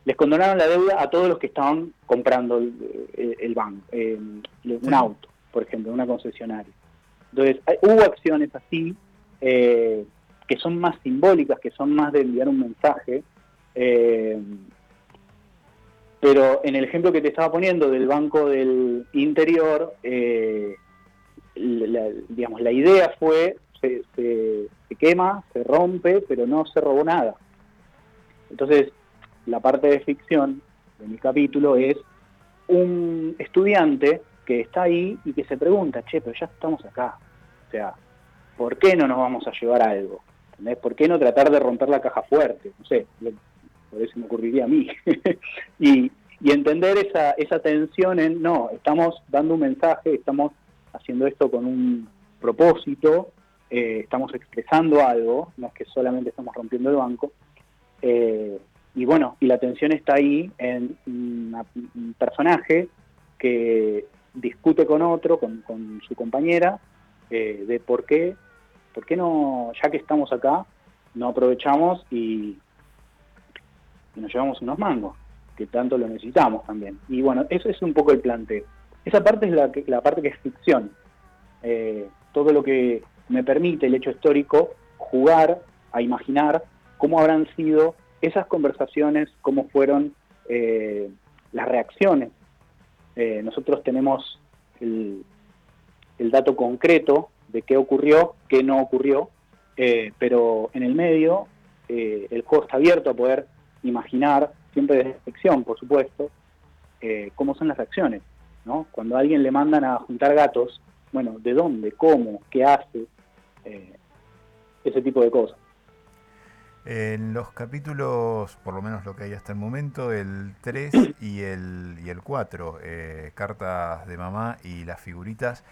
les condonaron la deuda a todos los que estaban comprando el, el- el banco, eh, un auto, por ejemplo, una concesionaria. Entonces, hay- hubo acciones así eh, que son más simbólicas, que son más de enviar un mensaje. Pero en el ejemplo que te estaba poniendo del Banco del Interior, eh, la, digamos, la idea fue, se, se- se quema, se rompe, pero no se robó nada. Entonces, la parte de ficción de mi capítulo es un estudiante que está ahí y que se pregunta, che, pero ya estamos acá. O sea, ¿por qué no nos vamos a llevar algo? ¿Entendés? ¿Por qué no tratar de romper la caja fuerte? No sé, por eso me ocurriría a mí. y, entender esa, esa tensión en, no, estamos dando un mensaje, estamos haciendo esto con un propósito, eh, estamos expresando algo, no es que solamente estamos rompiendo el banco. Eh, y bueno, y la tensión está ahí en un personaje que discute con otro, con, con su compañera, eh, de por qué, por qué no, ya que estamos acá, no aprovechamos y, y nos llevamos unos mangos, que tanto lo necesitamos también. Y bueno, eso es un poco el planteo. Esa parte es la, la parte que es ficción. Eh, todo lo que me permite el hecho histórico jugar a imaginar cómo habrán sido esas conversaciones, cómo fueron eh, las reacciones. Eh, nosotros tenemos el, el dato concreto de qué ocurrió, qué no ocurrió, eh, pero en el medio el juego está abierto a poder imaginar, siempre desde ficción, por supuesto, eh, cómo son las reacciones. ¿no? Cuando a alguien le mandan a juntar gatos, bueno, ¿de dónde? ¿Cómo? ¿Qué hace? Eh, ese tipo de cosas. En los capítulos, por lo menos lo que hay hasta el momento, el 3 y el, y el 4, eh, cartas de mamá y las figuritas,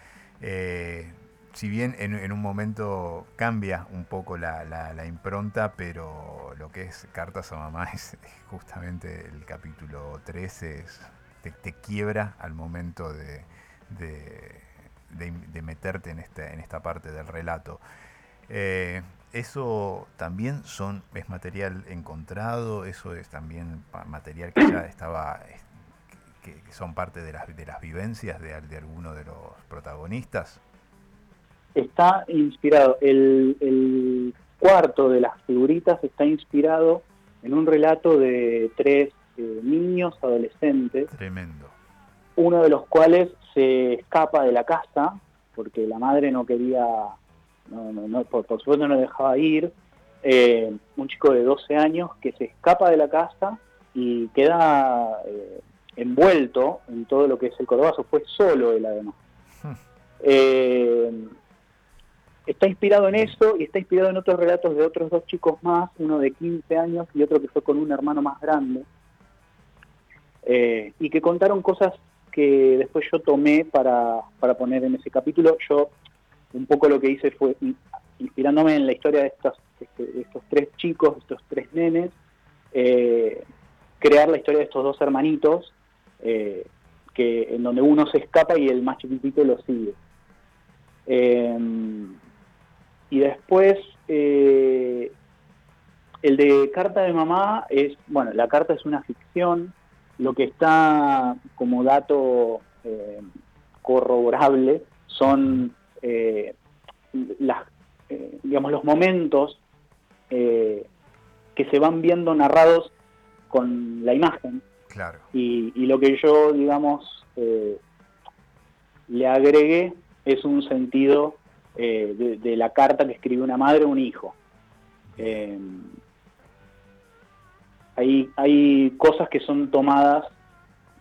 eh, si bien en, un momento cambia un poco la, impronta, pero lo que es cartas a mamá es justamente el capítulo 3, es, te, quiebra al momento de, de- meterte en, este, en esta parte del relato. Eh, eso también son es material encontrado, eso es también material que ya estaba que, son parte de las, de las vivencias de, de alguno de los protagonistas. Está inspirado, el, el cuarto de las figuritas está inspirado en un relato de tres eh, niños adolescentes, Tremendo. uno de los cuales se escapa de la casa porque la madre no quería, no, no, no, por, por supuesto no dejaba ir, eh, un chico de 12 años que se escapa de la casa y queda eh, envuelto en todo lo que es el cordobazo, fue solo él además. Eh, está inspirado en eso y está inspirado en otros relatos de otros dos chicos más, uno de 15 años y otro que fue con un hermano más grande, eh, y que contaron cosas que después yo tomé para, para poner en ese capítulo. Yo un poco lo que hice fue, in- inspirándome en la historia de estos, estos tres chicos, de estos tres nenes, eh, crear la historia de estos dos hermanitos, eh, que en donde uno se escapa y el más chiquitito lo sigue. Eh, y después, eh, el de Carta de Mamá es, bueno, la carta es una ficción, lo que está como dato eh, corroborable son eh, las, eh, digamos, los momentos eh, que se van viendo narrados con la imagen. Claro. Y, y lo que yo, digamos, eh, le agregué es un sentido eh, de, de la carta que escribe una madre a un hijo. Eh, hay, hay cosas que son tomadas,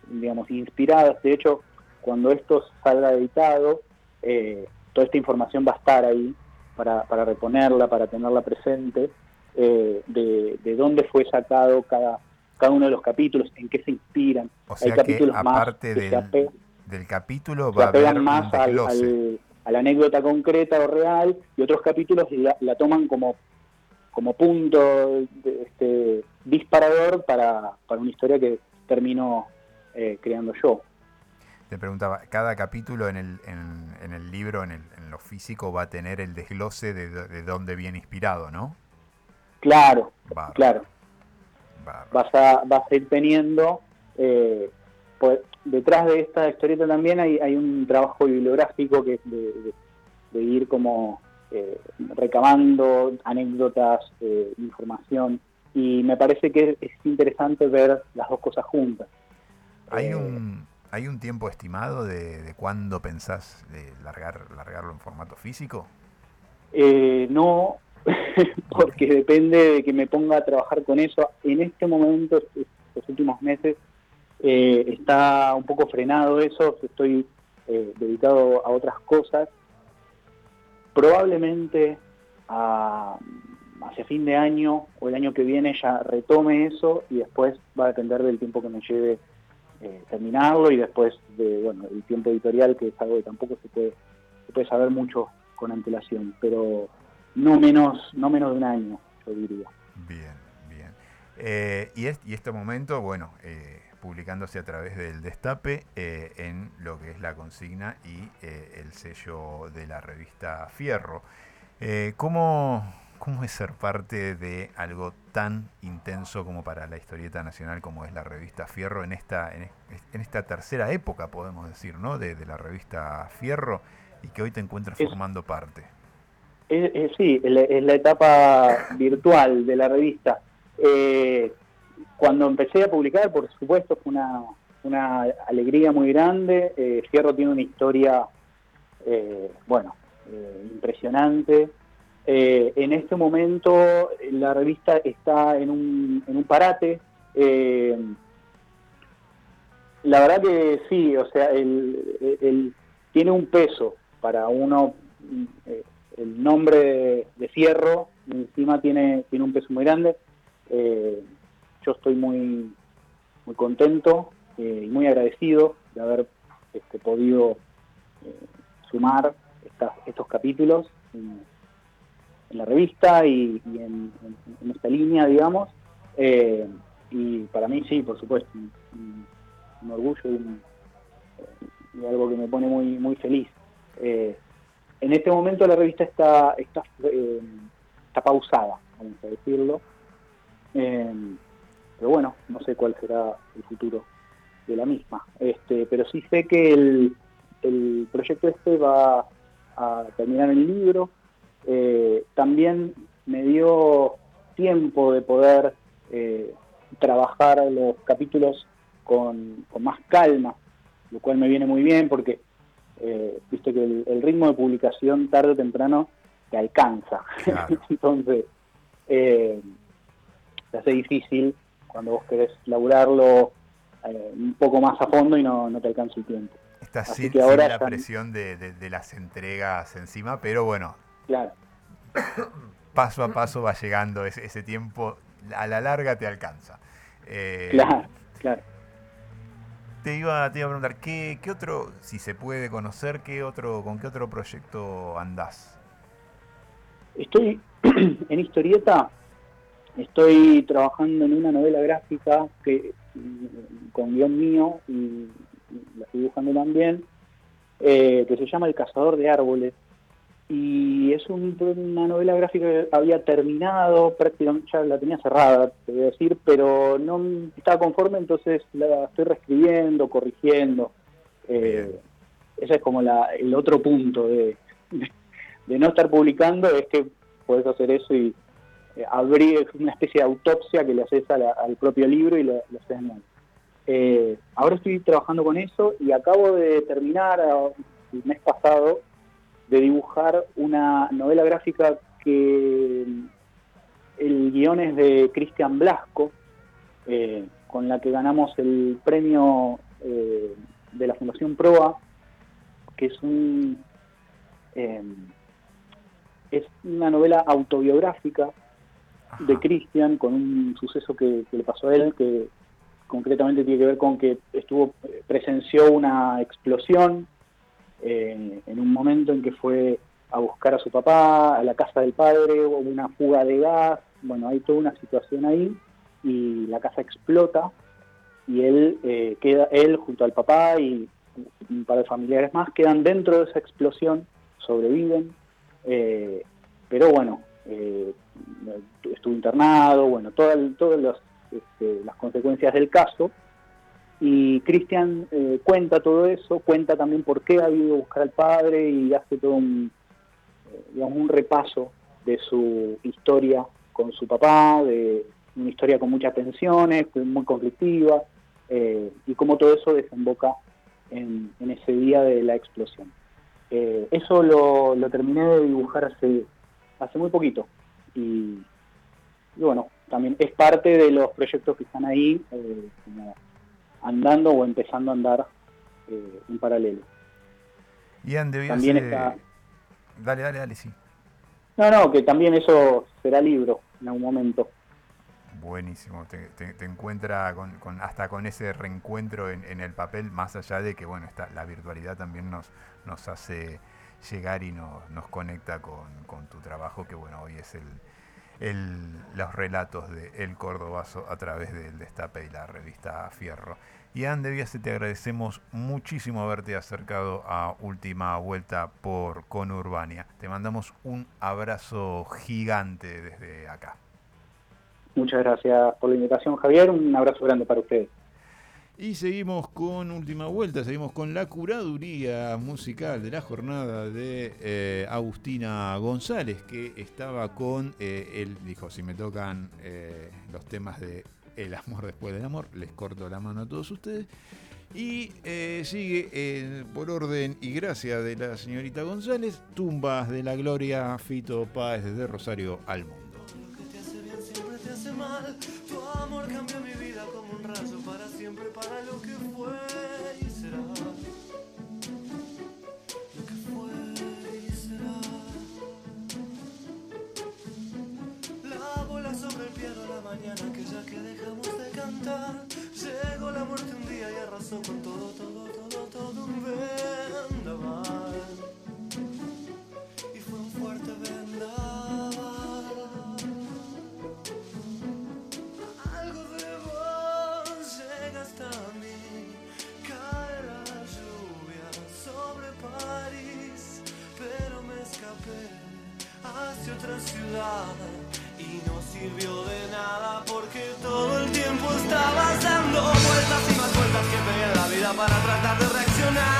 digamos, inspiradas. De hecho, cuando esto salga editado, eh, toda esta información va a estar ahí para, para reponerla, para tenerla presente, eh, de, de dónde fue sacado cada, cada uno de los capítulos, en qué se inspiran. O sea hay que capítulos más aparte que se del, capítulo va a haber un más al- al- a la anécdota concreta o real y otros capítulos la, la toman como como punto de- este, disparador para, para una historia que termino eh, creando yo. Te preguntaba, cada capítulo en el, en, en el libro, en, el, en lo físico, va a tener el desglose de, de dónde viene inspirado, ¿no? Claro, claro. Vas a, vas a ir teniendo, eh, pues, detrás de esta historieta también hay, hay un trabajo bibliográfico que es de, de- de ir como eh, recabando anécdotas, eh, información, y me parece que es, es interesante ver las dos cosas juntas. ¿Hay un, ¿Hay un tiempo estimado de, de cuándo pensás de largar, largarlo en formato físico? Eh, no, porque depende de que me ponga a trabajar con eso. En este momento, estos últimos meses, eh, está un poco frenado eso, estoy eh, dedicado a otras cosas. Probablemente a- hacia fin de año o el año que viene ya retome eso y después va a depender del tiempo que me lleve eh, terminarlo y después de bueno el tiempo editorial que es algo que tampoco se puede se puede saber mucho con antelación pero no menos no menos de un año yo diría Bien, bien. Eh, y, es- y este momento, bueno, eh, publicándose a través del Destape eh, en lo que es la consigna y eh, el sello de la revista Fierro. Eh, ¿cómo, ¿Cómo es ser parte de algo tan intenso como para la historieta nacional como es la revista Fierro en esta, en, es- en esta tercera época, podemos decir, ¿no? De, de la revista Fierro y que hoy te encuentras formando parte. Sí, es la, es la etapa virtual de la revista. Eh, cuando empecé a publicar, por supuesto, fue una, una alegría muy grande. Eh, Fierro tiene una historia, eh, bueno, eh, impresionante. Eh, en este momento la revista está en un, en un parate. La verdad que sí, o sea, el, el- tiene un peso para uno. el nombre de, de Fierro encima tiene, tiene un peso muy grande. Yo estoy muy, muy contento eh, y muy agradecido de haber este, podido eh, sumar estos capítulos en, la revista y, en, esta línea, digamos. Eh, y para mí sí, por supuesto, un, orgullo y, algo que me pone muy, muy feliz. En este momento la revista está, está, está pausada, vamos a decirlo. Pero bueno, no sé cuál será el futuro de la misma. Este, pero sí sé que el, el proyecto este va a terminar el libro. Eh, también me dio tiempo de poder eh, trabajar los capítulos con, con más calma, lo cual me viene muy bien porque eh, viste que el, el ritmo de publicación tarde o temprano te alcanza. Entonces, eh, se hace difícil cuando vos querés laburarlo eh, un poco más a fondo y no, no te alcanza el tiempo. Estás Así sin, que ahora sin la presión de, de- de las entregas encima, pero bueno, Claro, paso a paso va llegando ese, ese tiempo, a la larga te alcanza. Eh, claro, claro. Te iba, te iba a preguntar, ¿qué, qué otro, si se puede conocer, qué otro, con qué otro proyecto andás? Estoy en historieta, estoy trabajando en una novela gráfica que mm, con guion mío y, la estoy dibujando también, eh, que se llama El cazador de árboles. Y es un- una novela gráfica que había terminado, prácticamente ya la tenía cerrada, te voy a decir, pero no estaba conforme, entonces la estoy reescribiendo, corrigiendo. Eh, ese es como la, el otro punto de, de no estar publicando es que puedes hacer eso y eh, abrir una especie de autopsia que le haces al propio libro y lo, haces nuevo. Eh, ahora estoy trabajando con eso y acabo de terminar, ah, el mes pasado de dibujar una novela gráfica que el guion es de Cristian Blasco, eh, con la que ganamos el premio eh, de la Fundación Proa, que es un eh, es una novela autobiográfica de Cristian con un suceso que, le pasó a él, que concretamente tiene que ver con que estuvo presenció una explosión eh, en un momento en que fue a buscar a su papá, a la casa del padre, hubo una fuga de gas, bueno, hay toda una situación ahí y la casa explota y él eh, queda, él junto al papá y un par de familiares más quedan dentro de esa explosión, sobreviven, eh, pero bueno, eh, estuvo internado, bueno, todas todas las, este, las consecuencias del caso y Cristian eh, cuenta todo eso, cuenta también por qué ha ido a buscar al padre y hace todo un, eh, digamos, un repaso de su historia con su papá, de una historia con muchas tensiones, muy conflictiva, eh, y cómo todo eso desemboca en, en ese día de la explosión. Eh, eso lo, lo terminé de dibujar hace, hace muy poquito, y, y bueno, también es parte de los proyectos que están ahí, eh, como andando o empezando a andar eh, en paralelo. Ian, También está- Dale, dale, dale, sí. No, no, que también eso será libro en algún momento. Buenísimo, te, te- te encuentra con, con- hasta con ese reencuentro en, en el papel, más allá de que bueno, está, la virtualidad también nos, nos hace llegar y nos, nos conecta con, con tu trabajo, que bueno, hoy es el, el- los relatos de El Cordobazo a través del Destape y la revista Fierro. Ian De Biase, te agradecemos muchísimo haberte acercado a Última Vuelta por Conurbania. Te mandamos un abrazo gigante desde acá. Muchas gracias por la invitación, Javier. Un abrazo grande para ustedes. Y seguimos con última vuelta, seguimos con la curaduría musical de la jornada de eh, Agustina González, que estaba con, eh, él dijo, si me tocan eh, los temas de El amor después del amor, les corto la mano a todos ustedes. Y sigue por orden y gracia de la señorita González, Tumbas de la Gloria, Fito Páez desde Rosario al Mundo. te hace bien siempre te hace mal. Tu amor mi vida para siempre, para lo que fue y será. Lo que fue y será. La bola sobre el piano la mañana, aquella que dejamos de cantar. Llegó la muerte un día y arrasó con todo, todo, todo, todo un vendaval. Hacia otra ciudad y no sirvió de nada porque todo el tiempo estabas dando vueltas y más vueltas que pegué la vida para tratar de reaccionar.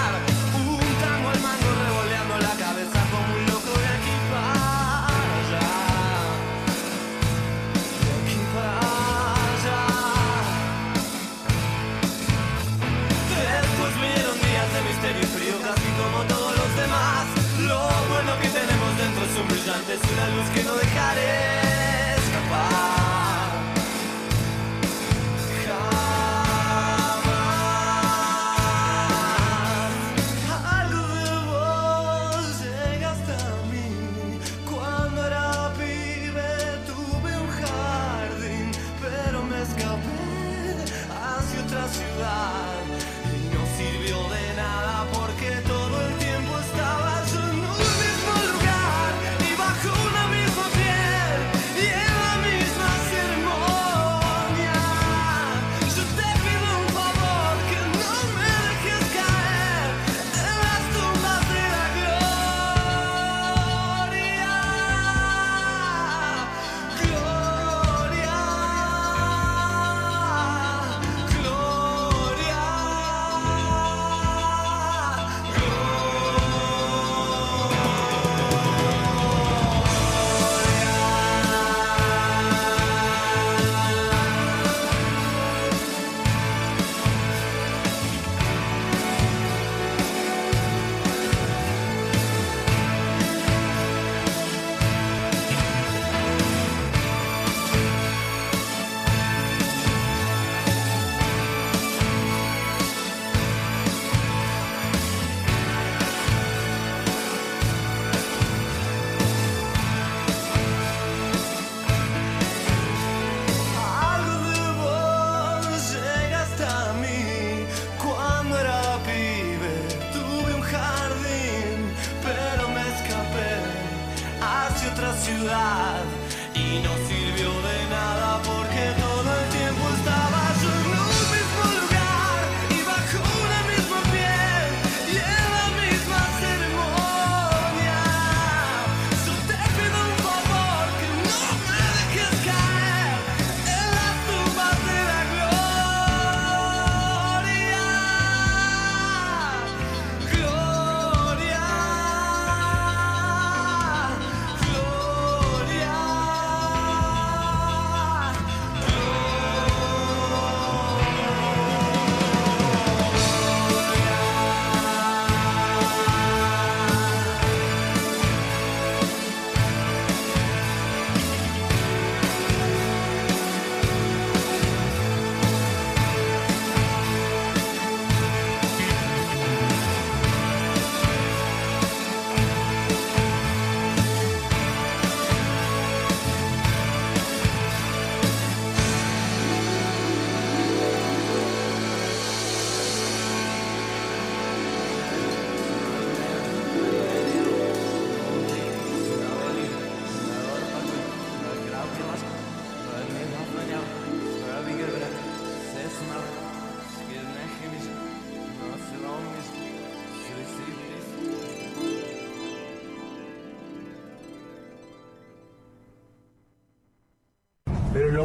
Es una luz que no dejaré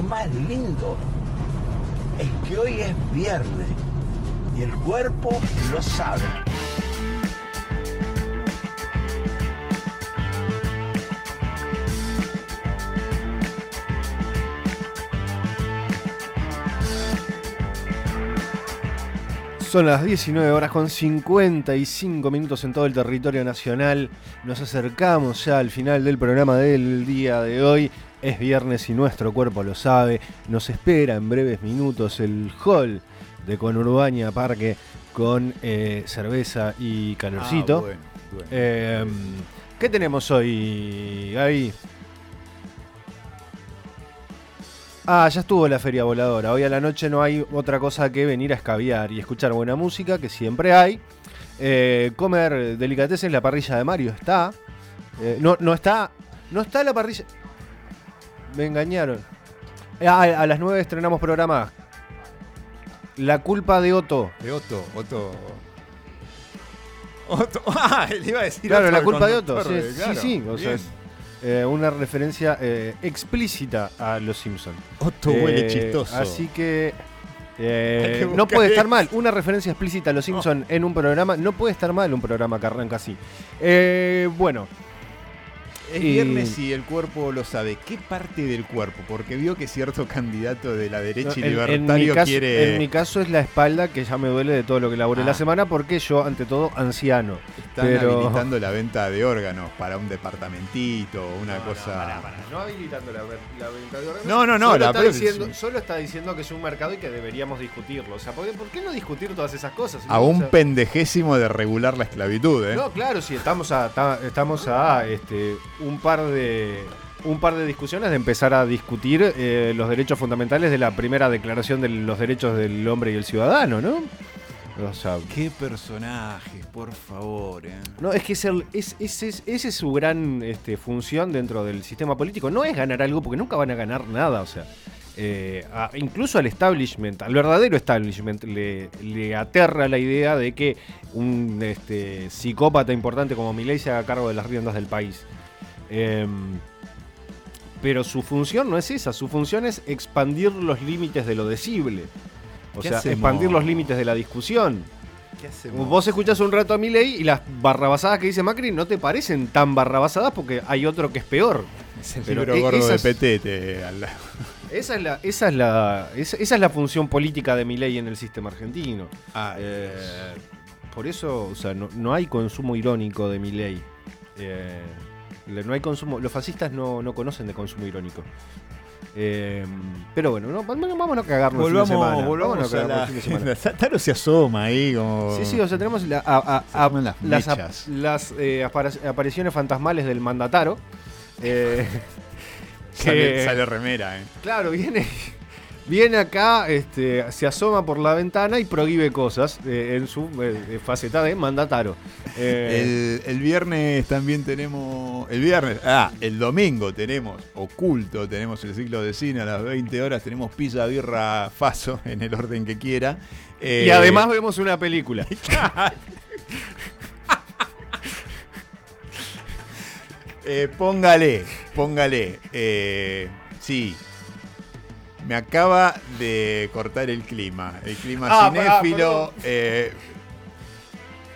más lindo es que hoy es viernes y el cuerpo lo sabe. Son las 19 horas con 55 minutos en todo el territorio nacional. Nos acercamos ya al final del programa del día de hoy. Es viernes y nuestro cuerpo lo sabe. Nos espera en breves minutos el hall de Conurbania Parque con eh, cerveza y calorcito. Ah, bueno, bueno. Eh, ¿Qué tenemos hoy, Gaby? Ah, ya estuvo la feria voladora. Hoy a la noche no hay otra cosa que venir a escabiar y escuchar buena música, que siempre hay. Eh, comer delicatessen, la parrilla de Mario está. Eh, no, no está. No está la parrilla. Me engañaron. Ah, a las 9 estrenamos programa. La culpa de Otto. De Otto, Otto. Otto. Ah, le iba a decir Claro, Otto la culpa de Otto. Sí, claro, sí, sí, o sea, bien. es, eh, una referencia eh, explícita a los Simpsons. Otto huele chistoso. Así que. eh, no puede estar mal. Una referencia explícita a los Simpsons en un programa. No puede estar mal un programa que arranca así. Eh, bueno. Es Y- viernes y el cuerpo lo sabe. ¿Qué parte del cuerpo? Porque vio que cierto candidato de la derecha y En- en, libertario caso, quiere. en mi caso es la espalda que ya me duele de todo lo que laburé Ah. la semana porque yo, ante todo, anciano. Están pero... habilitando la venta de órganos para un departamentito, una cosa. No habilitando la, la venta de órganos. No, no, no, Solo, la está pero- diciendo, solo está diciendo que es un mercado y que deberíamos discutirlo. O sea, ¿por qué, por qué no discutir todas esas cosas? A O un sea, pendejésimo de regular la esclavitud, ¿eh? No, claro, sí, estamos a, ta- estamos a este, un par de un par de discusiones de empezar a discutir eh, los derechos fundamentales de la primera declaración de los derechos del hombre y el ciudadano, ¿no? O sea, Qué personajes, por favor, ¿eh? no, es que es el- es, es- es- esa es su gran este, función dentro del sistema político. No es ganar algo porque nunca van a ganar nada. O sea, eh, a- incluso al establishment, al verdadero establishment, le, le aterra la idea de que un este, psicópata importante como Milei se haga cargo de las riendas del país. Em, pero su función no es esa, su función es expandir los límites de lo decible. O ¿Qué sea, hacemos? expandir los límites de la discusión. ¿Qué hacemos? Vos escuchás un rato a Milei y las barrabasadas que dice Macri no te parecen tan barrabasadas porque hay otro que es peor. Es el Pero libro e- gordo de Petete. al lado. Esa es la, esa es la, esa, esa es la función política de Milei en el sistema argentino. Eh, por eso, o sea, no, no hay consumo irónico de Milei. Eh, le- no hay consumo. Los fascistas no, no conocen de consumo irónico. Eh, pero bueno, no, vamos a cagarnos el fin de Volvamos, semana. volvamos Vámonos a cagarnos la el fin de semana. Taro se asoma ahí como... Sí, sí, o sea, tenemos la- a- a- Se a- las las, ap- las, eh, apariciones fantasmales del mandataro. eh, Sale, que- sale remera, ¿eh? Claro, viene, viene acá, este, se asoma por la ventana y prohíbe cosas eh, en su eh, faceta de mandataro. Eh, El, el viernes también tenemos. El viernes. Ah, el domingo tenemos oculto. Tenemos el ciclo de cine a las 20 horas. Tenemos pizza, birra, faso en el orden que quiera. y Eh, además vemos una película. Eh, póngale, póngale. Eh, sí. Me acaba de cortar el clima. El clima Ah, cinéfilo. eh,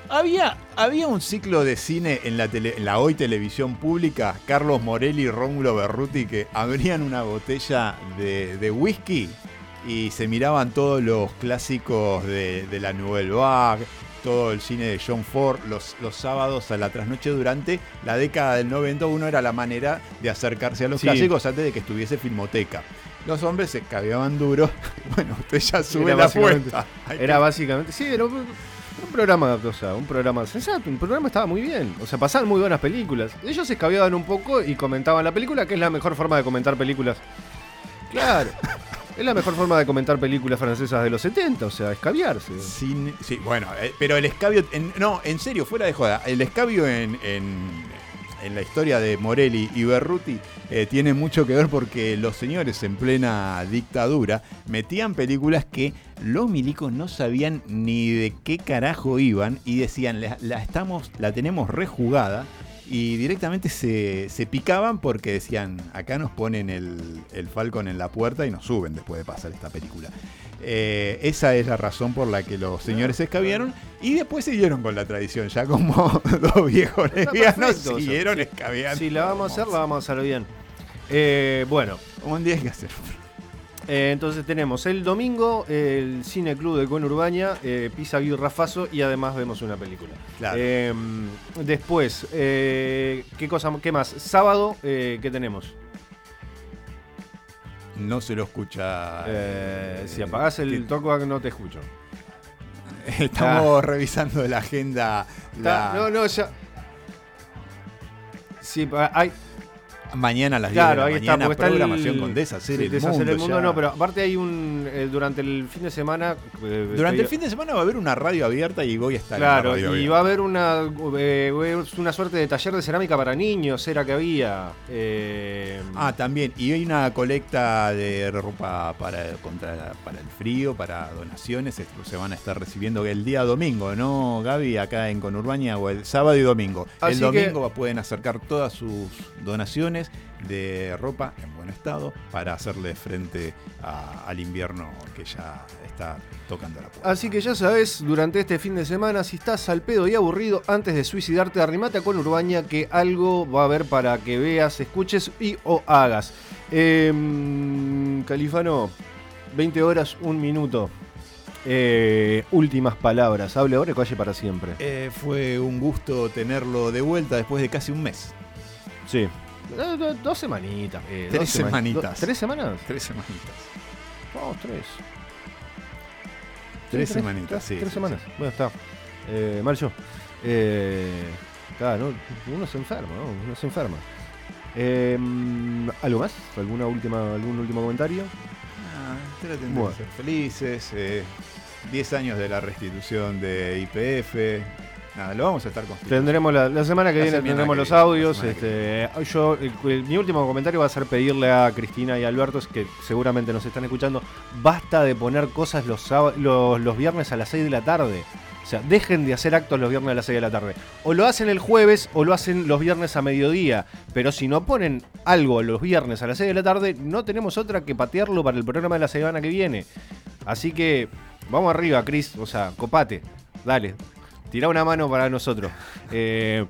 había, había un ciclo de cine en la, tele- en la hoy televisión pública, Carlos Morelli y Rómulo Berruti, que abrían una botella de, de whisky y se miraban todos los clásicos de, de la Nouvelle Vague, todo el cine de John Ford, los, los sábados a la trasnoche durante la década del 91 era la manera de acercarse a los Sí. clásicos antes de que estuviese Filmoteca. Los hombres se cabeaban duro. Bueno, usted ya sube Era la apuesta. Era que- básicamente. Sí, era un, un programa, o sea, un programa sensato. Un programa estaba muy bien. O sea, pasaban muy buenas películas. Ellos se escabeaban un poco y comentaban la película, que es la mejor forma de comentar películas. Claro. es la mejor forma de comentar películas francesas de los 70, o sea, escabiarse. Sin- sí, bueno, eh, pero el escabio, en- no, en serio, fuera de joda, el escabio en, en- en la historia de Morelli y Berruti eh, tiene mucho que ver porque los señores en plena dictadura metían películas que los milicos no sabían ni de qué carajo iban y decían, la, la estamos, la tenemos rejugada y directamente se, se picaban porque decían, acá nos ponen el, el Falcon en la puerta y nos suben después de pasar esta película. Eh, esa es la razón por la que los señores se escabiaron y después siguieron con la tradición, ya como dos viejos lesbianos siguieron escabeando. Si la vamos a hacer, la vamos a hacer bien. Eh, bueno. Un día hay que hacer. Eh, entonces tenemos el domingo el Cine Club de Conurbaña, eh, Pisa Birra Faso y además vemos una película. Claro. Después, ¿qué, cosa, ¿qué más? Sábado, ¿qué tenemos? No se lo escucha. Eh, si apagás el talkback no te escucho. Estamos Ah. revisando la agenda. La- No, no, ya. Sí, hay. Mañana a las 10 Claro, de ahí la está, mañana, está programación el, con Deshacer sí, el Deshacer Mundo. el mundo no, pero aparte hay un. eh, durante el fin de semana. eh, Durante estoy- el fin de semana va a haber una radio abierta y voy a estar Claro, en la radio y abierta. va a haber una, eh, una suerte de taller de cerámica para niños, era que había. Ah, también. Y hay una colecta de ropa para, contra, para el frío, para donaciones. Se van a estar recibiendo el día domingo, ¿no, Gaby? Acá en Conurbaña o el sábado y domingo. Así el que- domingo pueden acercar todas sus donaciones de ropa en buen estado para hacerle frente a- al invierno que ya está tocando la puerta. Así que ya sabes, durante este fin de semana, si estás al pedo y aburrido, antes de suicidarte, arrimate con Urbaña que algo va a haber para que veas, escuches y o hagas. Em, Califano, 20 horas, un minuto. Eh, últimas palabras. Hable ahora y calle para siempre. Eh, fue un gusto tenerlo de vuelta después de casi un mes. Sí. Eh, do- dos semanitas. eh, Tres dos sema- semanitas. do- ¿Tres semanas? Tres semanitas. Vamos, tres. Tres semanitas, sí, Tres sí, semanas. Bueno, está. Eh, mal yo. Eh, claro, no, uno se enferma, ¿no? Uno se enferma. Eh, ¿Algo más? ¿Alguna última, ¿Algún último comentario? Ah, traten de Bueno. ser felices. eh, 10 años de la restitución de IPF. Nada, lo vamos a estar construyendo. Tendremos la, la semana que La viene semana tendremos que los viene, audios. Este, yo, el- el- mi último comentario va a ser pedirle a Cristina y a Alberto, que seguramente nos están escuchando, basta de poner cosas los, los, los viernes a las 6 de la tarde. O sea, dejen de hacer actos los viernes a las 6 de la tarde. O lo hacen el jueves o lo hacen los viernes a mediodía. Pero si no ponen algo los viernes a las 6 de la tarde, no tenemos otra que patearlo para el programa de la semana que viene. Así que vamos arriba, Cris. O sea, copate. Dale. Tira una mano para nosotros. Eh,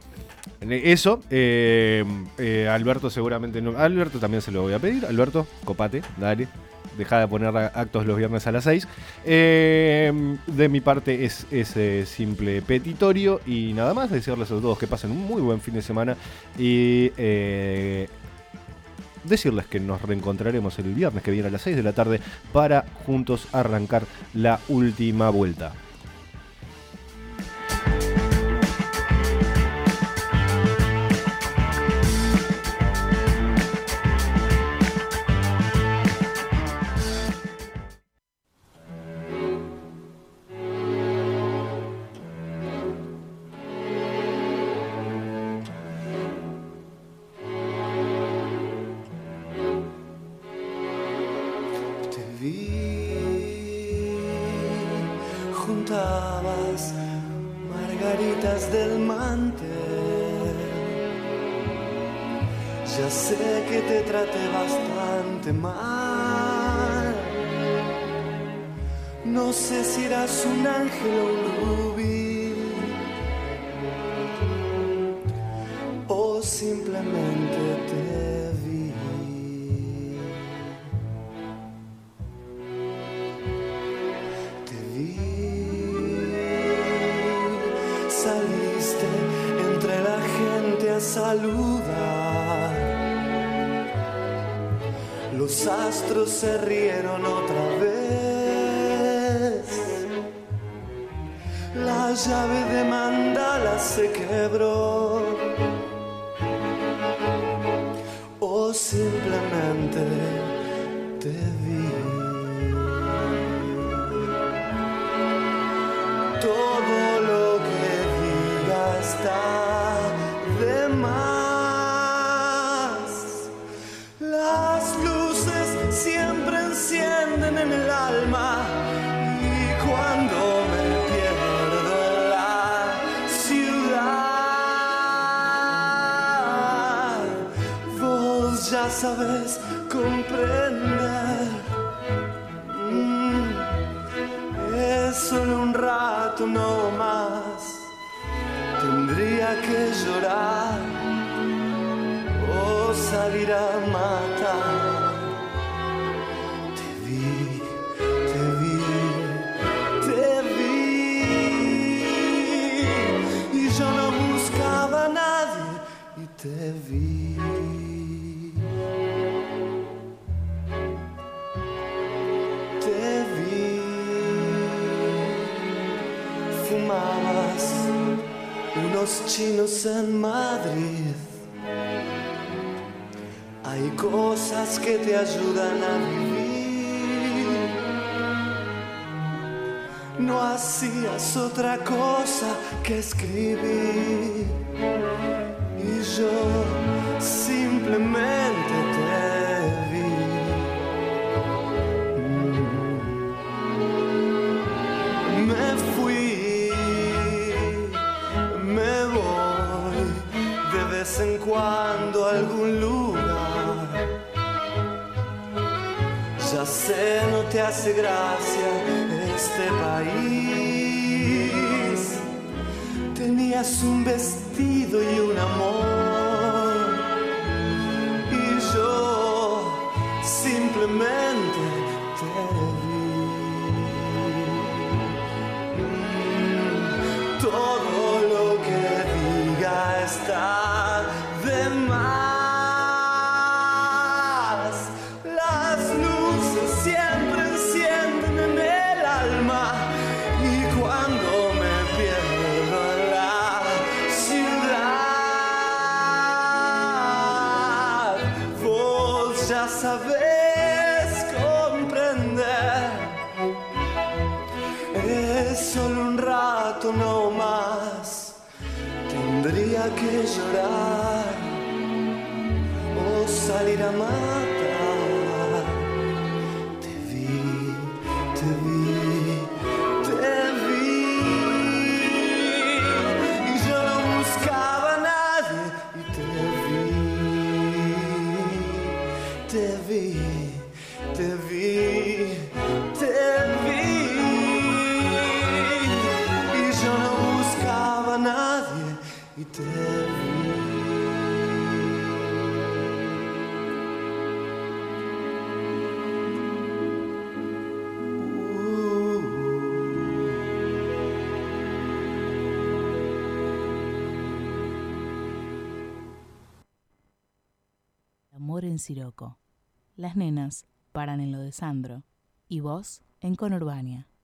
eso, eh, eh, Alberto seguramente no. Alberto también se lo voy a pedir. Alberto, copate, dale. Deja de poner actos los viernes a las 6. Eh, de mi parte es ese simple petitorio y nada más. Decirles a todos que pasen un muy buen fin de semana y eh, decirles que nos reencontraremos el viernes que viene a las 6 de la tarde para juntos arrancar la última vuelta. Los astros se rieron otra vez. La llave de mandala se quebró. sabes comprender. Mm, es solo un rato, no los chinos en Madrid. Hay cosas que te ayudan a vivir. No hacías otra cosa que escribir. Y yo simplemente no te hace gracia este país. Tenías un vestido y un amor y yo simplemente Siroco. Las nenas paran en lo de Sandro. Y vos en Conurbania.